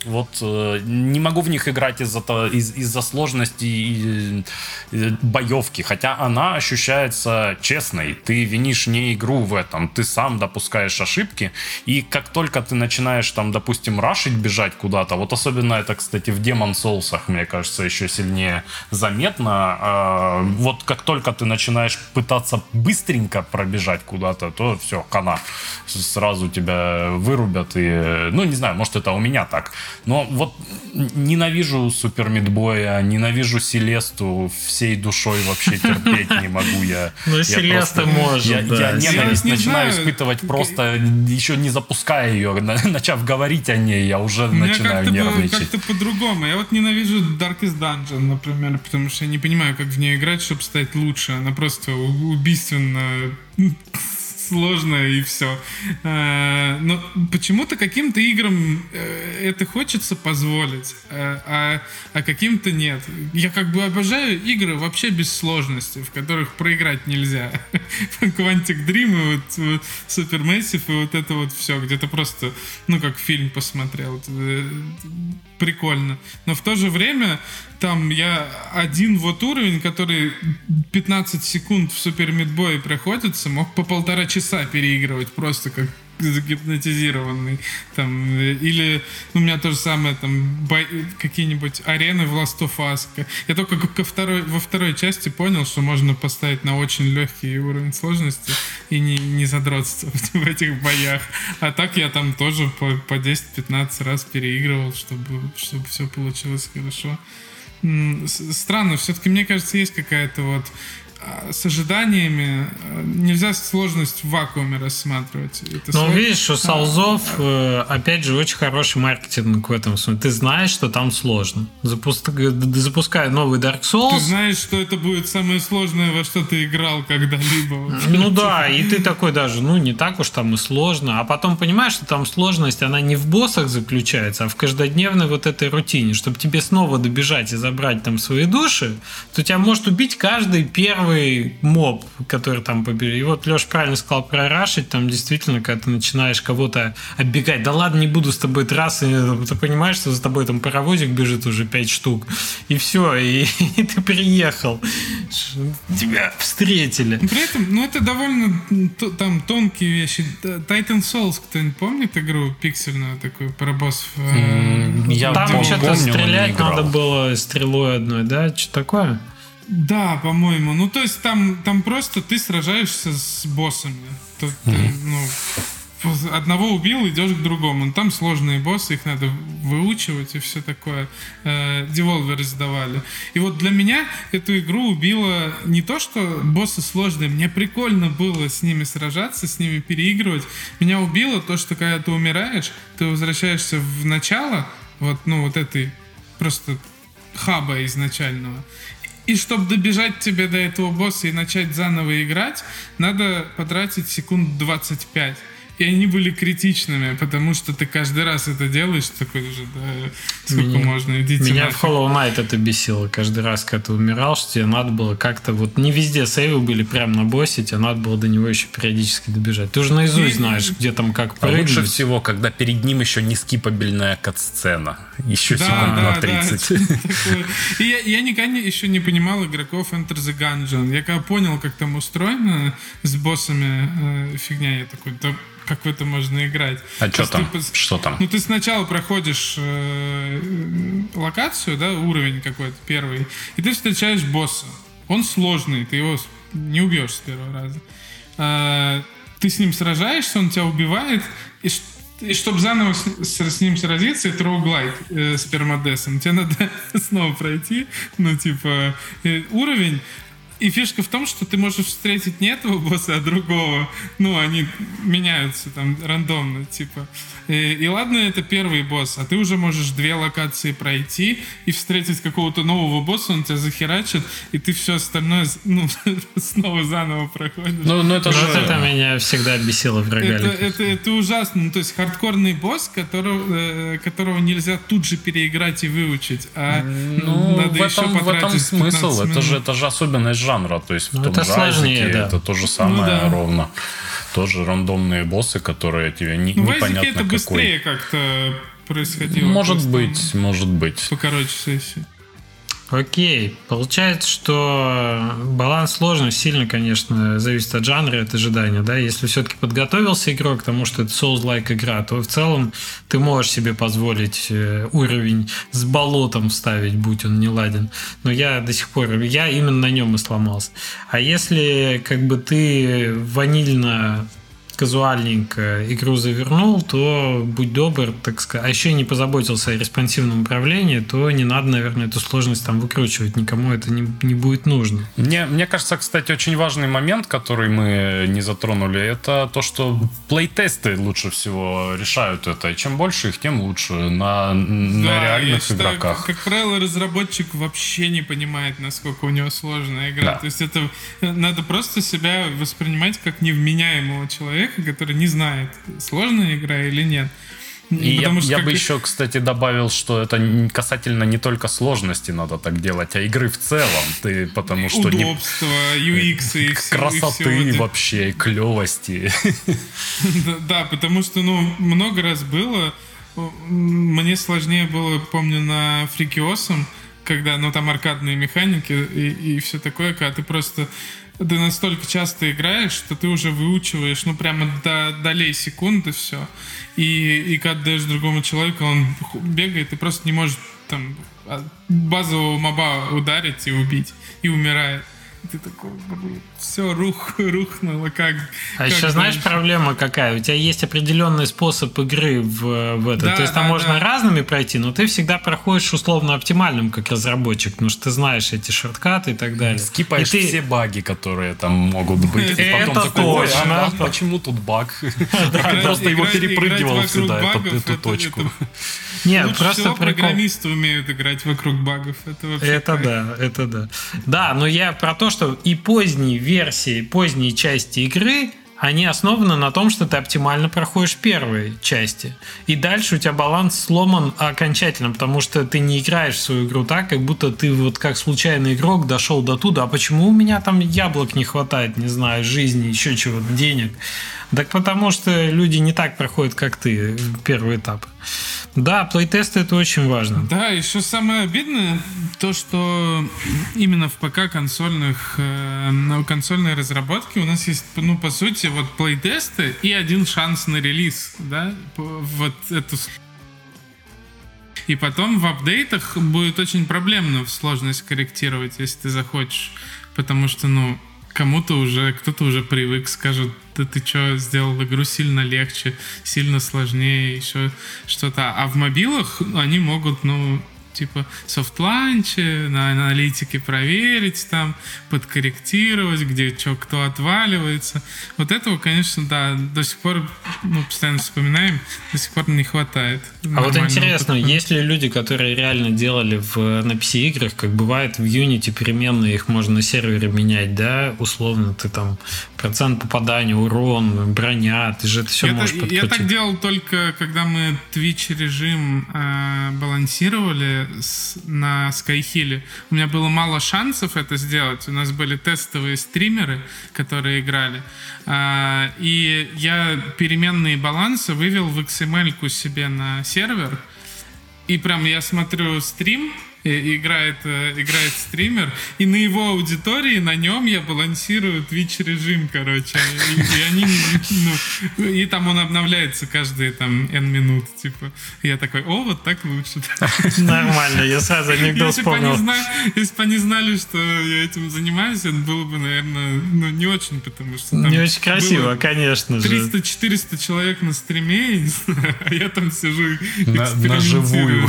вот э, не могу в них играть из-за из, из сложности и, и боевки, хотя она ощущается честной. Ты винишь не игру в этом, ты сам допускаешь ошибки, и как только ты начинаешь там, допустим, рашить, бежать куда-то, вот особенно это, кстати, в Demon Souls, мне кажется, еще сильнее заметно, э, вот как только ты начинаешь пытаться быстренько пробежать куда-то, то все, хана, сразу тебя вырубят, и, ну, не знаю, может, это у меня так, но вот ненавижу Супер Мидбоя, ненавижу Селесту всей душой вообще терпеть не могу я. Ну, Селеста может, Я, ненависть начинаю испытывать просто, еще не запуская ее, начав говорить о ней, я уже начинаю нервничать. как-то по-другому. Я вот ненавижу Darkest Dungeon, например, потому что я не понимаю, как в нее играть, чтобы стать лучше. Она просто убийственно сложное и все. Э, но почему-то каким-то играм э, это хочется позволить, э, а, а каким-то нет. Я как бы обожаю игры вообще без сложности, в которых проиграть нельзя. Quantic Dream и вот Supermassive и вот это вот все, где то просто, ну, как фильм посмотрел. Прикольно. Но в то же время там я один вот уровень, который 15 секунд в Супер Мидбое проходится, мог по полтора часа переигрывать просто как загипнотизированный. Там, или у меня то же самое, там, бой, какие-нибудь арены в Last of Us. Я только ко второй, во второй части понял, что можно поставить на очень легкий уровень сложности и не, не задротствовать в этих боях. А так я там тоже по, по 10-15 раз переигрывал, чтобы, чтобы все получилось хорошо странно. Все-таки, мне кажется, есть какая-то вот с ожиданиями э, нельзя сложность в вакууме рассматривать. Это Но слож... видишь, у Солзов, а, опять же, очень хороший маркетинг в этом смысле. Ты знаешь, что там сложно. Запуск... Запуская новый Dark Souls... Ты знаешь, что это будет самое сложное, во что ты играл когда-либо. Ну да, и ты такой даже, ну не так уж там и сложно. А потом понимаешь, что там сложность, она не в боссах заключается, а в каждодневной вот этой рутине. Чтобы тебе снова добежать и забрать там свои души, то тебя может убить каждый первый первый моб, который там победил. И вот Леш правильно сказал про рашить, там действительно, когда ты начинаешь кого-то оббегать, да ладно, не буду с тобой трассы, ты понимаешь, что за тобой там паровозик бежит уже пять штук, и все, и, и ты приехал. Тебя встретили. При этом, ну это довольно там тонкие вещи. Titan Souls, кто-нибудь помнит игру пиксельную такую про боссов? Mm, я там что-то стрелять надо было стрелой одной, да? Что такое? Да, по-моему. Ну, то есть там, там просто ты сражаешься с боссами. Тут, mm-hmm. ну, одного убил, идешь к другому. Ну, там сложные боссы, их надо выучивать и все такое. Деволверы сдавали. И вот для меня эту игру убило не то, что боссы сложные, мне прикольно было с ними сражаться, с ними переигрывать. Меня убило то, что когда ты умираешь, ты возвращаешься в начало, вот, ну, вот этой просто хаба изначального. И чтобы добежать тебе до этого босса и начать заново играть, надо потратить секунд 25. И они были критичными, потому что ты каждый раз это делаешь, такой уже, да, сколько меня, можно, идите Меня нафиг. в Hollow Knight это бесило каждый раз, когда ты умирал, что тебе надо было как-то, вот не везде сейвы были прямо на боссе, тебе надо было до него еще периодически добежать. Ты уже наизусть и, знаешь, где там как прыгнуть. А лучше всего, когда перед ним еще не скипабельная кат-сцена. Еще да, секунд да, на 30. Да, и я, я никогда еще не понимал игроков Enter the Gungeon. Я когда понял, как там устроено с боссами э, фигня, я такой, да как в это можно играть. А что там? Ты, что там? Ну, ты сначала проходишь э, локацию, да, уровень какой-то первый, и ты встречаешь босса. Он сложный, ты его не убьешь с первого раза. А, ты с ним сражаешься, он тебя убивает, и, и чтобы заново с, с, ним сразиться, это роуглайт э, с пермодесом. Тебе надо снова пройти, ну, типа, э, уровень и фишка в том, что ты можешь встретить не этого босса, а другого. Ну, они меняются там рандомно, типа. И, и ладно, это первый босс, а ты уже можешь две локации пройти и встретить какого-то нового босса, он тебя захерачит, и ты все остальное ну, снова заново проходишь. Ну, ну это же... Вот это меня всегда бесило в рогалике. Это, это, это ужасно. Ну, то есть хардкорный босс, которого, э, которого нельзя тут же переиграть и выучить, а ну, надо в этом, еще потратить в этом смысл. Это же, это же особенность жанра. То есть в ну, том это же сложнее, Айзеке да. это то же самое ну, да. ровно. Тоже рандомные боссы, которые тебе не, ну, непонятно в это какой. быстрее как-то происходило. Может быть, может быть. Покороче сессии. Окей. Получается, что баланс сложный, сильно, конечно, зависит от жанра, от ожидания. Да? Если все-таки подготовился игрок к тому, что это Souls-like игра, то в целом ты можешь себе позволить э, уровень с болотом вставить, будь он не ладен. Но я до сих пор, я именно на нем и сломался. А если как бы ты ванильно казуальненько игру завернул, то будь добр, так сказать, а еще не позаботился о респонсивном управлении, то не надо, наверное, эту сложность там выкручивать, никому это не, не будет нужно. Мне, мне кажется, кстати, очень важный момент, который мы не затронули, это то, что плейтесты лучше всего решают это, и чем больше их, тем лучше на, на да, реальных считаю, игроках. Как, как правило, разработчик вообще не понимает, насколько у него сложная игра. Да. То есть это надо просто себя воспринимать как невменяемого человека, человека, который не знает, сложная игра или нет. И Потому я, что я бы еще, кстати, добавил, что это касательно не только сложности надо так делать, а игры в целом. Ты потому что удобство, не... UX и все, красоты и все вообще, клевости. Да, да, потому что ну много раз было. Мне сложнее было, помню, на Фрикиосом, когда, ну, там аркадные механики и, и все такое, когда ты просто ты настолько часто играешь, что ты уже выучиваешь, ну, прямо до долей секунды все. И, и когда даешь другому человеку, он бегает, и просто не может там базового моба ударить и убить, и умирает ты такой, блин, все, рух, рухнуло, как... А как еще знаешь, проблема какая? У тебя есть определенный способ игры в, в это. Да, То есть там да, можно да. разными пройти, но ты всегда проходишь условно оптимальным как разработчик, потому что ты знаешь эти шорткаты и так далее. Скипаешь и ты... все баги, которые там могут быть. И потом это такой, точно. А, почему тут баг? Просто его перепрыгивал всегда, эту точку. Нет, просто программисты умеют играть вокруг багов. Это, вообще это как... да, это да. Да, но я про то, что и поздние версии, поздние части игры, они основаны на том, что ты оптимально проходишь первые части. И дальше у тебя баланс сломан окончательно, потому что ты не играешь в свою игру так, как будто ты вот как случайный игрок дошел до туда. А почему у меня там яблок не хватает, не знаю, жизни, еще чего-то, денег? Так потому что люди не так проходят, как ты, первый этап. Да, плейтесты это очень важно. Да, еще самое обидное то, что именно в ПК консольных э, консольной разработке у нас есть, ну, по сути, вот плейтесты и один шанс на релиз, да, вот эту и потом в апдейтах будет очень проблемно сложность корректировать, если ты захочешь. Потому что, ну, кому-то уже, кто-то уже привык, скажет, да ты что, сделал игру сильно легче, сильно сложнее, еще что-то. А в мобилах они могут, ну, типа soft launch е, на аналитике проверить там, подкорректировать, где что, кто отваливается. Вот этого, конечно, да, до сих пор, ну, постоянно вспоминаем, до сих пор не хватает. А вот интересно, опыта. есть ли люди, которые реально делали в, на PC-играх, как бывает в Unity переменные, их можно на сервере менять, да, условно, ты там процент попадания, урон, броня, ты же это все я можешь так, подкрутить. Я так делал только, когда мы Twitch режим э, балансировали, на Skyhill. У меня было мало шансов это сделать. У нас были тестовые стримеры, которые играли. А, и я переменные балансы вывел в XML себе на сервер. И прям я смотрю стрим, играет, э, играет стример, и на его аудитории, на нем я балансирую Twitch режим, короче. И, и они, ну, и там он обновляется каждые там N минут, типа. И я такой, о, вот так лучше. Нормально, я сразу анекдот вспомнил. Если бы они знали, что я этим занимаюсь, это было бы, наверное, ну, не очень, потому что Не очень красиво, конечно же. 300-400 человек на стриме, а я там сижу на, на живую.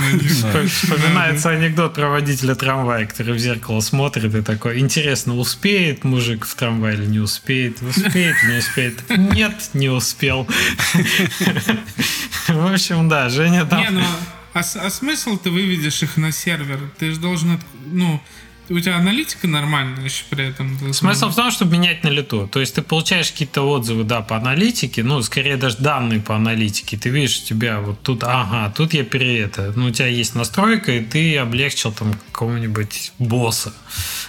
Вспоминается анекдот тот про водителя трамвая, который в зеркало смотрит и такой, интересно, успеет мужик в трамвай или не успеет? Успеет, не успеет? Нет, не успел. В общем, да, Женя там... Не, ну, а, а смысл ты выведешь их на сервер? Ты же должен, ну, у тебя аналитика нормальная еще при этом. Смысл в том, чтобы менять на лету. То есть ты получаешь какие-то отзывы, да, по аналитике, ну, скорее даже данные по аналитике. Ты видишь, у тебя вот тут, ага, тут я пере это. Ну, у тебя есть настройка, и ты облегчил там какого-нибудь босса,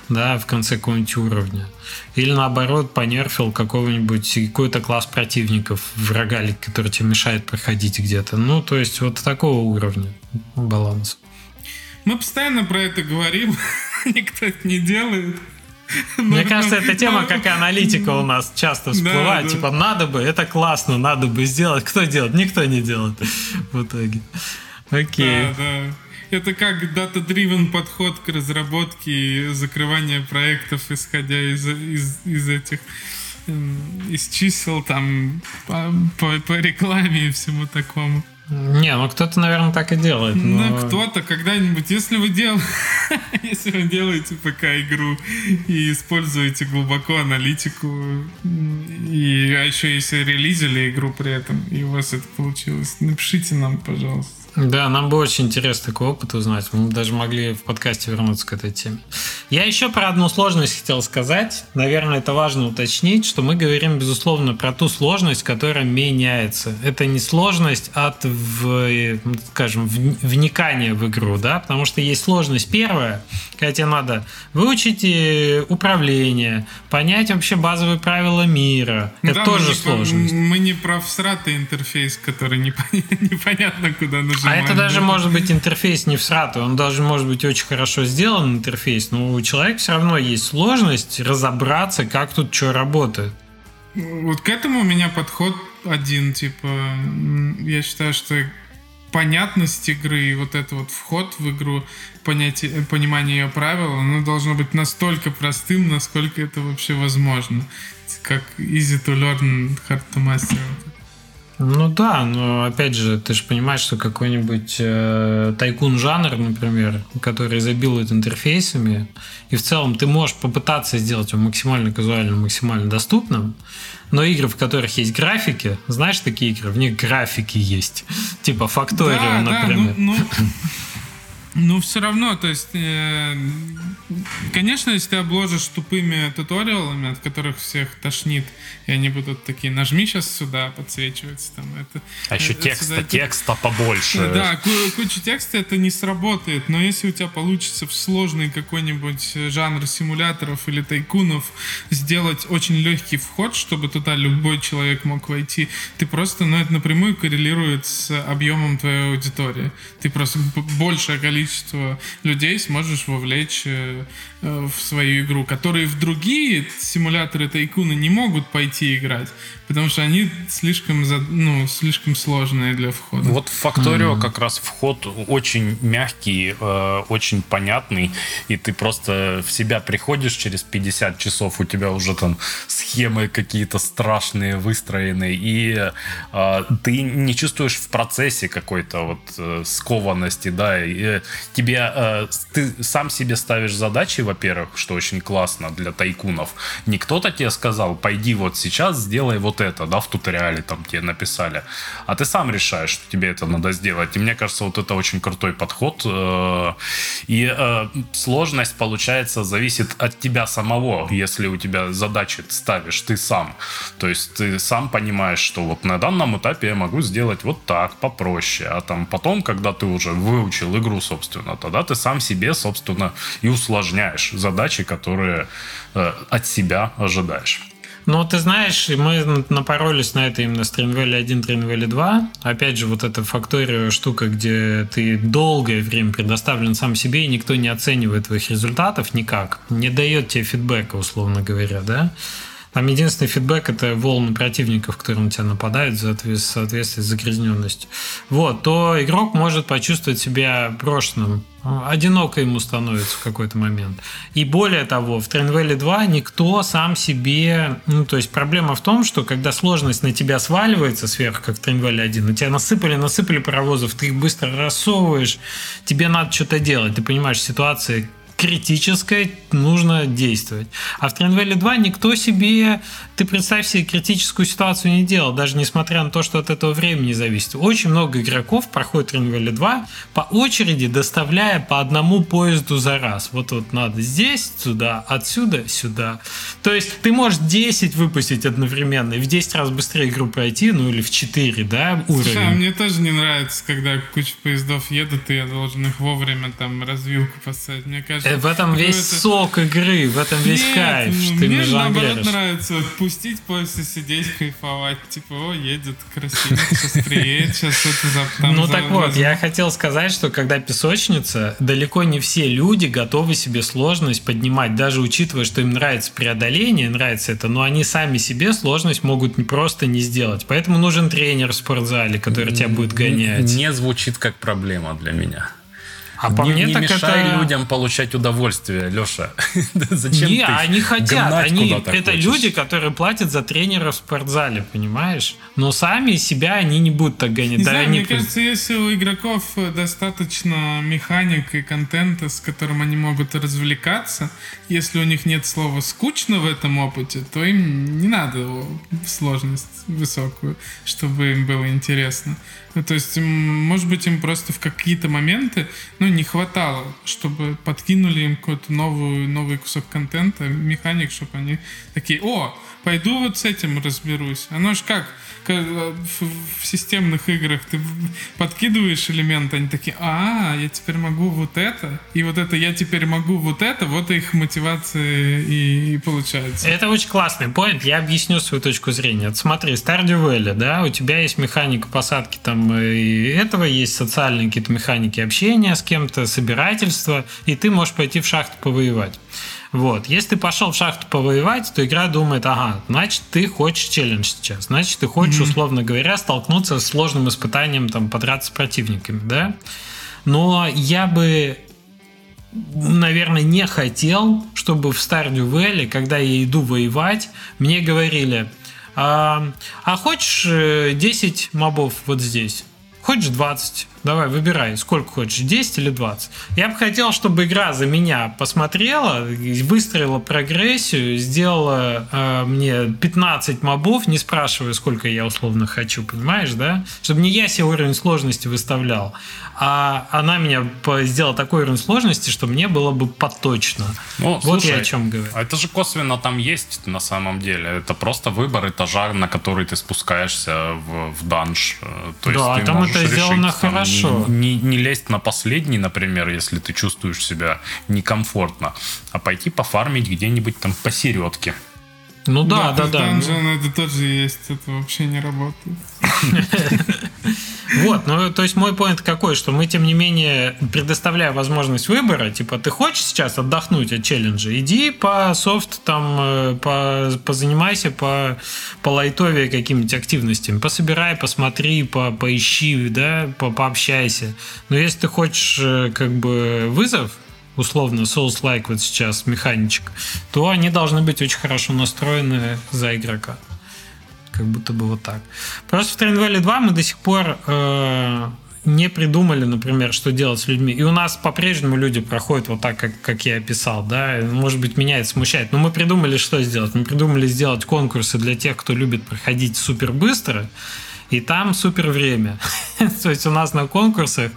да, в конце какого-нибудь уровня. Или наоборот, понерфил какого-нибудь какой-то класс противников, врага, который тебе мешает проходить где-то. Ну, то есть вот такого уровня баланс. Мы постоянно про это говорим, никто это не делает. Мне кажется, эта тема, как и аналитика у нас часто всплывает. Да, типа, надо бы, это классно, надо бы сделать. Кто делает? Никто не делает в итоге. Окей. Да, да. Это как data-driven подход к разработке и закрыванию проектов, исходя из, из, из этих из чисел там по, по, по рекламе и всему такому. Не, ну кто-то, наверное, так и делает. Ну, но... Ну, кто-то когда-нибудь, если вы дел... если вы делаете ПК-игру и используете глубоко аналитику, и а еще если релизили игру при этом, и у вас это получилось, напишите нам, пожалуйста. Да, нам бы очень интересно такой опыт узнать. Мы даже могли в подкасте вернуться к этой теме. Я еще про одну сложность хотел сказать. Наверное, это важно уточнить, что мы говорим, безусловно, про ту сложность, которая меняется. Это не сложность от, в, скажем, вникания в игру, да, потому что есть сложность первая, когда тебе надо выучить э, управление, понять вообще базовые правила мира. Ну, это да, тоже мы сложность. Мы не про всратый интерфейс, который непонятно куда нужно а это даже может быть интерфейс не всратый, он даже может быть очень хорошо сделан интерфейс, но у человека все равно есть сложность разобраться, как тут что работает. Вот к этому у меня подход один, типа, я считаю, что понятность игры и вот это вот вход в игру, понятие, понимание ее правил, оно должно быть настолько простым, насколько это вообще возможно. Как easy to learn, hard to master. Ну да, но опять же, ты же понимаешь, что какой-нибудь э, тайкун жанр, например, который изобилует интерфейсами, и в целом ты можешь попытаться сделать его максимально казуальным, максимально доступным, но игры, в которых есть графики, знаешь такие игры, в них графики есть, типа Факторио, да, например. Да, ну, ну, ну, все равно, то есть, э, конечно, если ты обложишь тупыми туториалами, от которых всех тошнит, и они будут такие, нажми сейчас сюда, подсвечивается там. Это, а еще это, текста, сюда, текста побольше. Да, куча текста это не сработает, но если у тебя получится в сложный какой-нибудь жанр симуляторов или тайкунов сделать очень легкий вход, чтобы туда любой человек мог войти, ты просто, ну, это напрямую коррелирует с объемом твоей аудитории. Ты просто большее количество людей сможешь вовлечь э, э, в свою игру, которые в другие симуляторы тайкуна не могут пойти играть, потому что они слишком, ну, слишком сложные для входа. Вот в Факторио mm-hmm. как раз вход очень мягкий, э, очень понятный, и ты просто в себя приходишь через 50 часов, у тебя уже там схемы какие-то страшные выстроены, и э, ты не чувствуешь в процессе какой-то вот э, скованности, да, и э, тебе э, ты сам себе ставишь задачи, во-первых, что очень классно для тайкунов. Не кто-то тебе сказал, пойди вот сейчас сделай вот это, да, в туториале там тебе написали, а ты сам решаешь, что тебе это надо сделать. И мне кажется, вот это очень крутой подход. Э, и э, сложность, получается, зависит от тебя самого, если у тебя задачи ставишь ты сам. То есть ты сам понимаешь, что вот на данном этапе я могу сделать вот так, попроще, а там потом, когда ты уже выучил игру, собственно, собственно, тогда ты сам себе, собственно, и усложняешь задачи, которые э, от себя ожидаешь. Ну, ты знаешь, мы напоролись на это именно с Trinvalley 1, Trinvalley 2. Опять же, вот эта фактория штука, где ты долгое время предоставлен сам себе, и никто не оценивает твоих результатов никак, не дает тебе фидбэка, условно говоря, да? Там единственный фидбэк – это волны противников, которые на тебя нападают в соответствии с загрязненностью. Вот, то игрок может почувствовать себя брошенным одиноко ему становится в какой-то момент. И более того, в Train 2 никто сам себе... Ну, то есть проблема в том, что когда сложность на тебя сваливается сверху, как в Train 1, на тебя насыпали, насыпали паровозов, ты их быстро рассовываешь, тебе надо что-то делать. Ты понимаешь, ситуация критическое, нужно действовать. А в Train 2 никто себе, ты представь себе, критическую ситуацию не делал, даже несмотря на то, что от этого времени зависит. Очень много игроков проходит Train 2 по очереди, доставляя по одному поезду за раз. Вот вот надо здесь, сюда, отсюда, сюда. То есть ты можешь 10 выпустить одновременно и в 10 раз быстрее игру пройти, ну или в 4, да, уровень. Слушай, а мне тоже не нравится, когда куча поездов едут, и я должен их вовремя там развилку поставить. Мне кажется, Э, в этом весь это... сок игры, в этом весь Нет, кайф. Ты мне наоборот нравится пустить поезд и сидеть, кайфовать. Типа, о, едет красиво, сейчас приедет, сейчас это там Ну так вот, я хотел сказать, что когда песочница, далеко не все люди готовы себе сложность поднимать, даже учитывая, что им нравится преодоление, нравится это, но они сами себе сложность могут не просто не сделать. Поэтому нужен тренер в спортзале, который тебя будет гонять. Не звучит как проблема для меня. А по не, мне не так мешай это... людям получать удовольствие, Леша. Зачем не, ты они хотят. Они, это хочешь? люди, которые платят за тренера в спортзале, понимаешь? Но сами себя они не будут так гонять. Не да, знаю, они... мне кажется, если у игроков достаточно механик и контента, с которым они могут развлекаться, если у них нет слова «скучно» в этом опыте, то им не надо сложность высокую, чтобы им было интересно. Ну, то есть, может быть, им просто в какие-то моменты ну, не хватало, чтобы подкинули им какой-то новый, новый кусок контента, механик, чтобы они такие, о, пойду вот с этим разберусь. Оно ж как, в системных играх ты подкидываешь элемент, они такие, а, я теперь могу вот это, и вот это я теперь могу вот это, вот их мотивация и, и получается. Это очень классный поинт, я объясню свою точку зрения. Смотри, Stardew Valley, да, у тебя есть механика посадки там и этого, есть социальные какие-то механики общения с кем-то, собирательства, и ты можешь пойти в шахту повоевать. Вот. Если ты пошел в шахту повоевать, то игра думает, ага, значит, ты хочешь челлендж сейчас. Значит, ты хочешь, mm-hmm. условно говоря, столкнуться с сложным испытанием, там, подраться с противниками, да? Но я бы наверное, не хотел, чтобы в Stardew Valley, когда я иду воевать, мне говорили, а, а хочешь 10 э, мобов вот здесь? Хочешь 20? Давай, выбирай, сколько хочешь, 10 или 20. Я бы хотел, чтобы игра за меня посмотрела, выстроила прогрессию, сделала э, мне 15 мобов, не спрашивая, сколько я условно хочу, понимаешь, да? Чтобы не я себе уровень сложности выставлял, а она меня сделала такой уровень сложности, что мне было бы поточно. Ну, вот слушай, я о чем говорю. А это же косвенно там есть на самом деле. Это просто выбор этажа, на который ты спускаешься в, в данж. Э, то да, есть ты там это сделано там, хорошо. Не, не, лезть на последний, например, если ты чувствуешь себя некомфортно, а пойти пофармить где-нибудь там посередке. Ну да, да, да. Данжен ну... это тоже есть, это вообще не работает. Вот, ну то есть мой поинт какой, что мы тем не менее предоставляя возможность выбора, типа ты хочешь сейчас отдохнуть от челленджа, иди по софт там, э, по, позанимайся по, по лайтове какими-нибудь активностями, пособирай, посмотри, по, поищи, да, по, пообщайся. Но если ты хочешь э, как бы вызов, условно Souls-like вот сейчас механичек, то они должны быть очень хорошо настроены за игрока. Как будто бы вот так. Просто в Train Valley 2 мы до сих пор э, не придумали, например, что делать с людьми. И у нас по-прежнему люди проходят вот так, как, как я описал, да. Может быть, меня это смущает. Но мы придумали, что сделать. Мы придумали сделать конкурсы для тех, кто любит проходить супер быстро. И там супер время. То есть у нас на конкурсах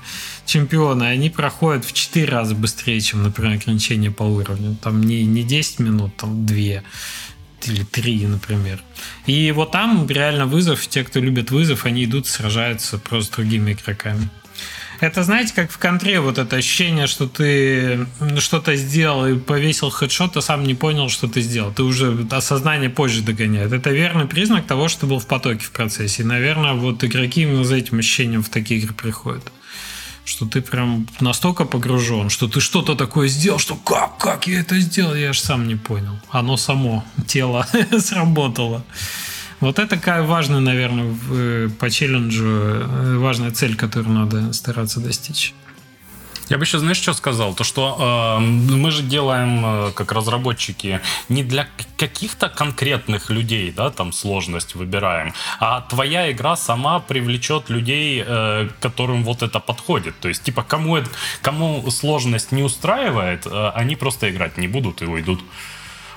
чемпионы, они проходят в 4 раза быстрее, чем, например, ограничение по уровню. Там не, не 10 минут, там 2 или 3, например. И вот там реально вызов, те, кто любит вызов, они идут, сражаются просто с другими игроками. Это, знаете, как в контре вот это ощущение, что ты что-то сделал и повесил хедшот, а сам не понял, что ты сделал. Ты уже осознание позже догоняет. Это верный признак того, что ты был в потоке в процессе. И, наверное, вот игроки именно за этим ощущением в такие игры приходят что ты прям настолько погружен, что ты что-то такое сделал, что как, как я это сделал, я аж сам не понял. Оно само, тело сработало. Вот это такая важная, наверное, э, по челленджу э, важная цель, которую надо стараться достичь. Я бы еще, знаешь, что сказал? То, что э, мы же делаем, э, как разработчики, не для каких-то конкретных людей, да, там сложность выбираем, а твоя игра сама привлечет людей, э, которым вот это подходит. То есть, типа, кому, это, кому сложность не устраивает, э, они просто играть не будут и уйдут.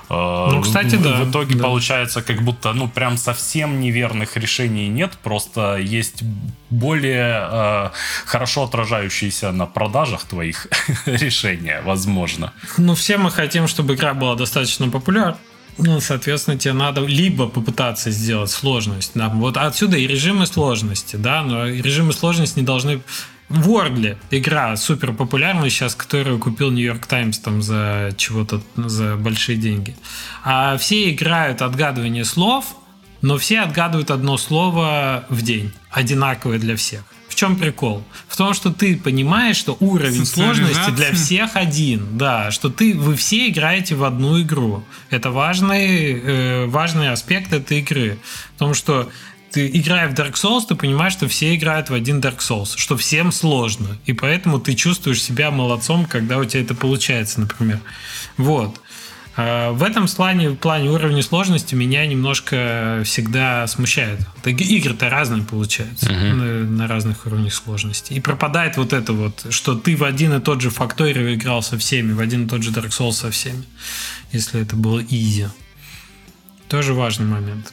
Э, ну, кстати, да. В итоге да. получается, как будто, ну, прям совсем неверных решений нет, просто есть более э, хорошо отражающиеся на продажах твоих решения, возможно. Ну, все мы хотим, чтобы игра была достаточно популярна. Ну, соответственно, тебе надо либо попытаться сделать сложность. Да, вот отсюда и режимы сложности, да, но режимы сложности не должны Вордли, игра супер популярная сейчас, которую купил Нью-Йорк Таймс там за чего-то, за большие деньги. А все играют отгадывание слов, но все отгадывают одно слово в день, одинаковое для всех. В чем прикол? В том, что ты понимаешь, что уровень сложности для всех один, да, что ты вы все играете в одну игру. Это важный э, важный аспект этой игры, в том, что ты играя в Dark Souls, ты понимаешь, что все играют в один Dark Souls, что всем сложно. И поэтому ты чувствуешь себя молодцом, когда у тебя это получается, например. Вот. А, в этом плане, в плане уровня сложности меня немножко всегда смущает. Игры-то разные получаются uh-huh. на, на разных уровнях сложности. И пропадает вот это вот, что ты в один и тот же факторию играл со всеми, в один и тот же Dark Souls со всеми, если это было изи. Тоже важный момент.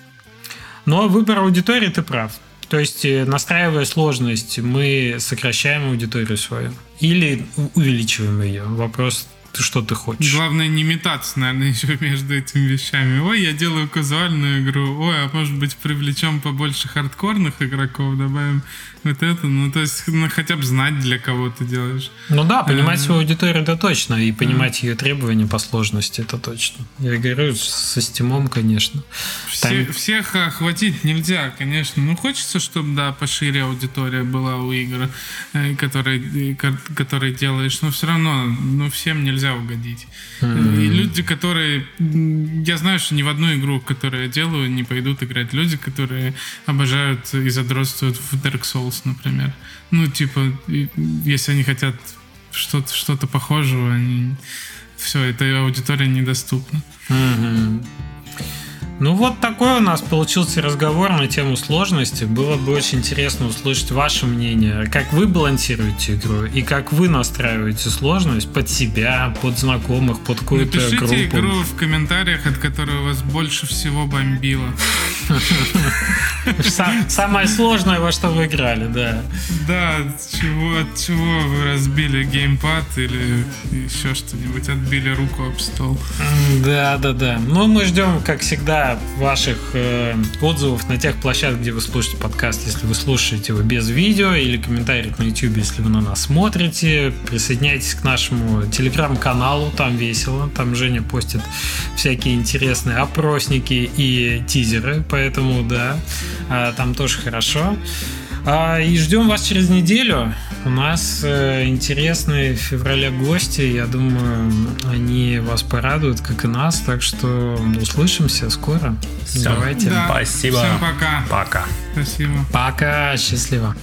Но выбор аудитории ты прав. То есть, э, настраивая сложность, мы сокращаем аудиторию свою или увеличиваем ее. Вопрос ты что ты хочешь. Главное не метаться, наверное, еще между этими вещами. Ой, я делаю казуальную игру. Ой, а может быть привлечем побольше хардкорных игроков, добавим вот это. Ну, то есть, ну, хотя бы знать, для кого ты делаешь. Ну да, понимать а, свою аудиторию, это точно. И понимать ее требования по сложности, это точно. Я говорю, со стимом, конечно. Все, Там... Всех охватить нельзя, конечно. Ну, хочется, чтобы, да, пошире аудитория была у игр, э, которые, которые делаешь. Но все равно, ну, всем нельзя нельзя угодить. Mm-hmm. И люди, которые... Я знаю, что ни в одну игру, которую я делаю, не пойдут играть люди, которые обожают и задротствуют в Dark Souls, например. Ну, типа, если они хотят что-то, что-то похожего, они... Все, эта аудитория недоступна. Mm-hmm. Ну вот такой у нас получился разговор на тему сложности. Было бы очень интересно услышать ваше мнение, как вы балансируете игру и как вы настраиваете сложность под себя, под знакомых, под какую-то Напишите группу. игру в комментариях, от которой вас больше всего бомбило. Самое сложное, во что вы играли, да. Да, от чего вы разбили геймпад или еще что-нибудь, отбили руку об стол. Да, да, да. Ну, мы ждем, как всегда, ваших э, отзывов на тех площадках, где вы слушаете подкаст, если вы слушаете его без видео, или комментариев на YouTube, если вы на нас смотрите. Присоединяйтесь к нашему телеграм-каналу, там весело. Там Женя постит всякие интересные опросники и тизеры, поэтому да, а, там тоже хорошо. А, и ждем вас через неделю. У нас э, интересные в феврале гости. Я думаю, они вас порадуют, как и нас. Так что услышимся скоро. Все. Давайте. Да. Спасибо. Всем пока. Пока. Спасибо. Пока. Счастливо.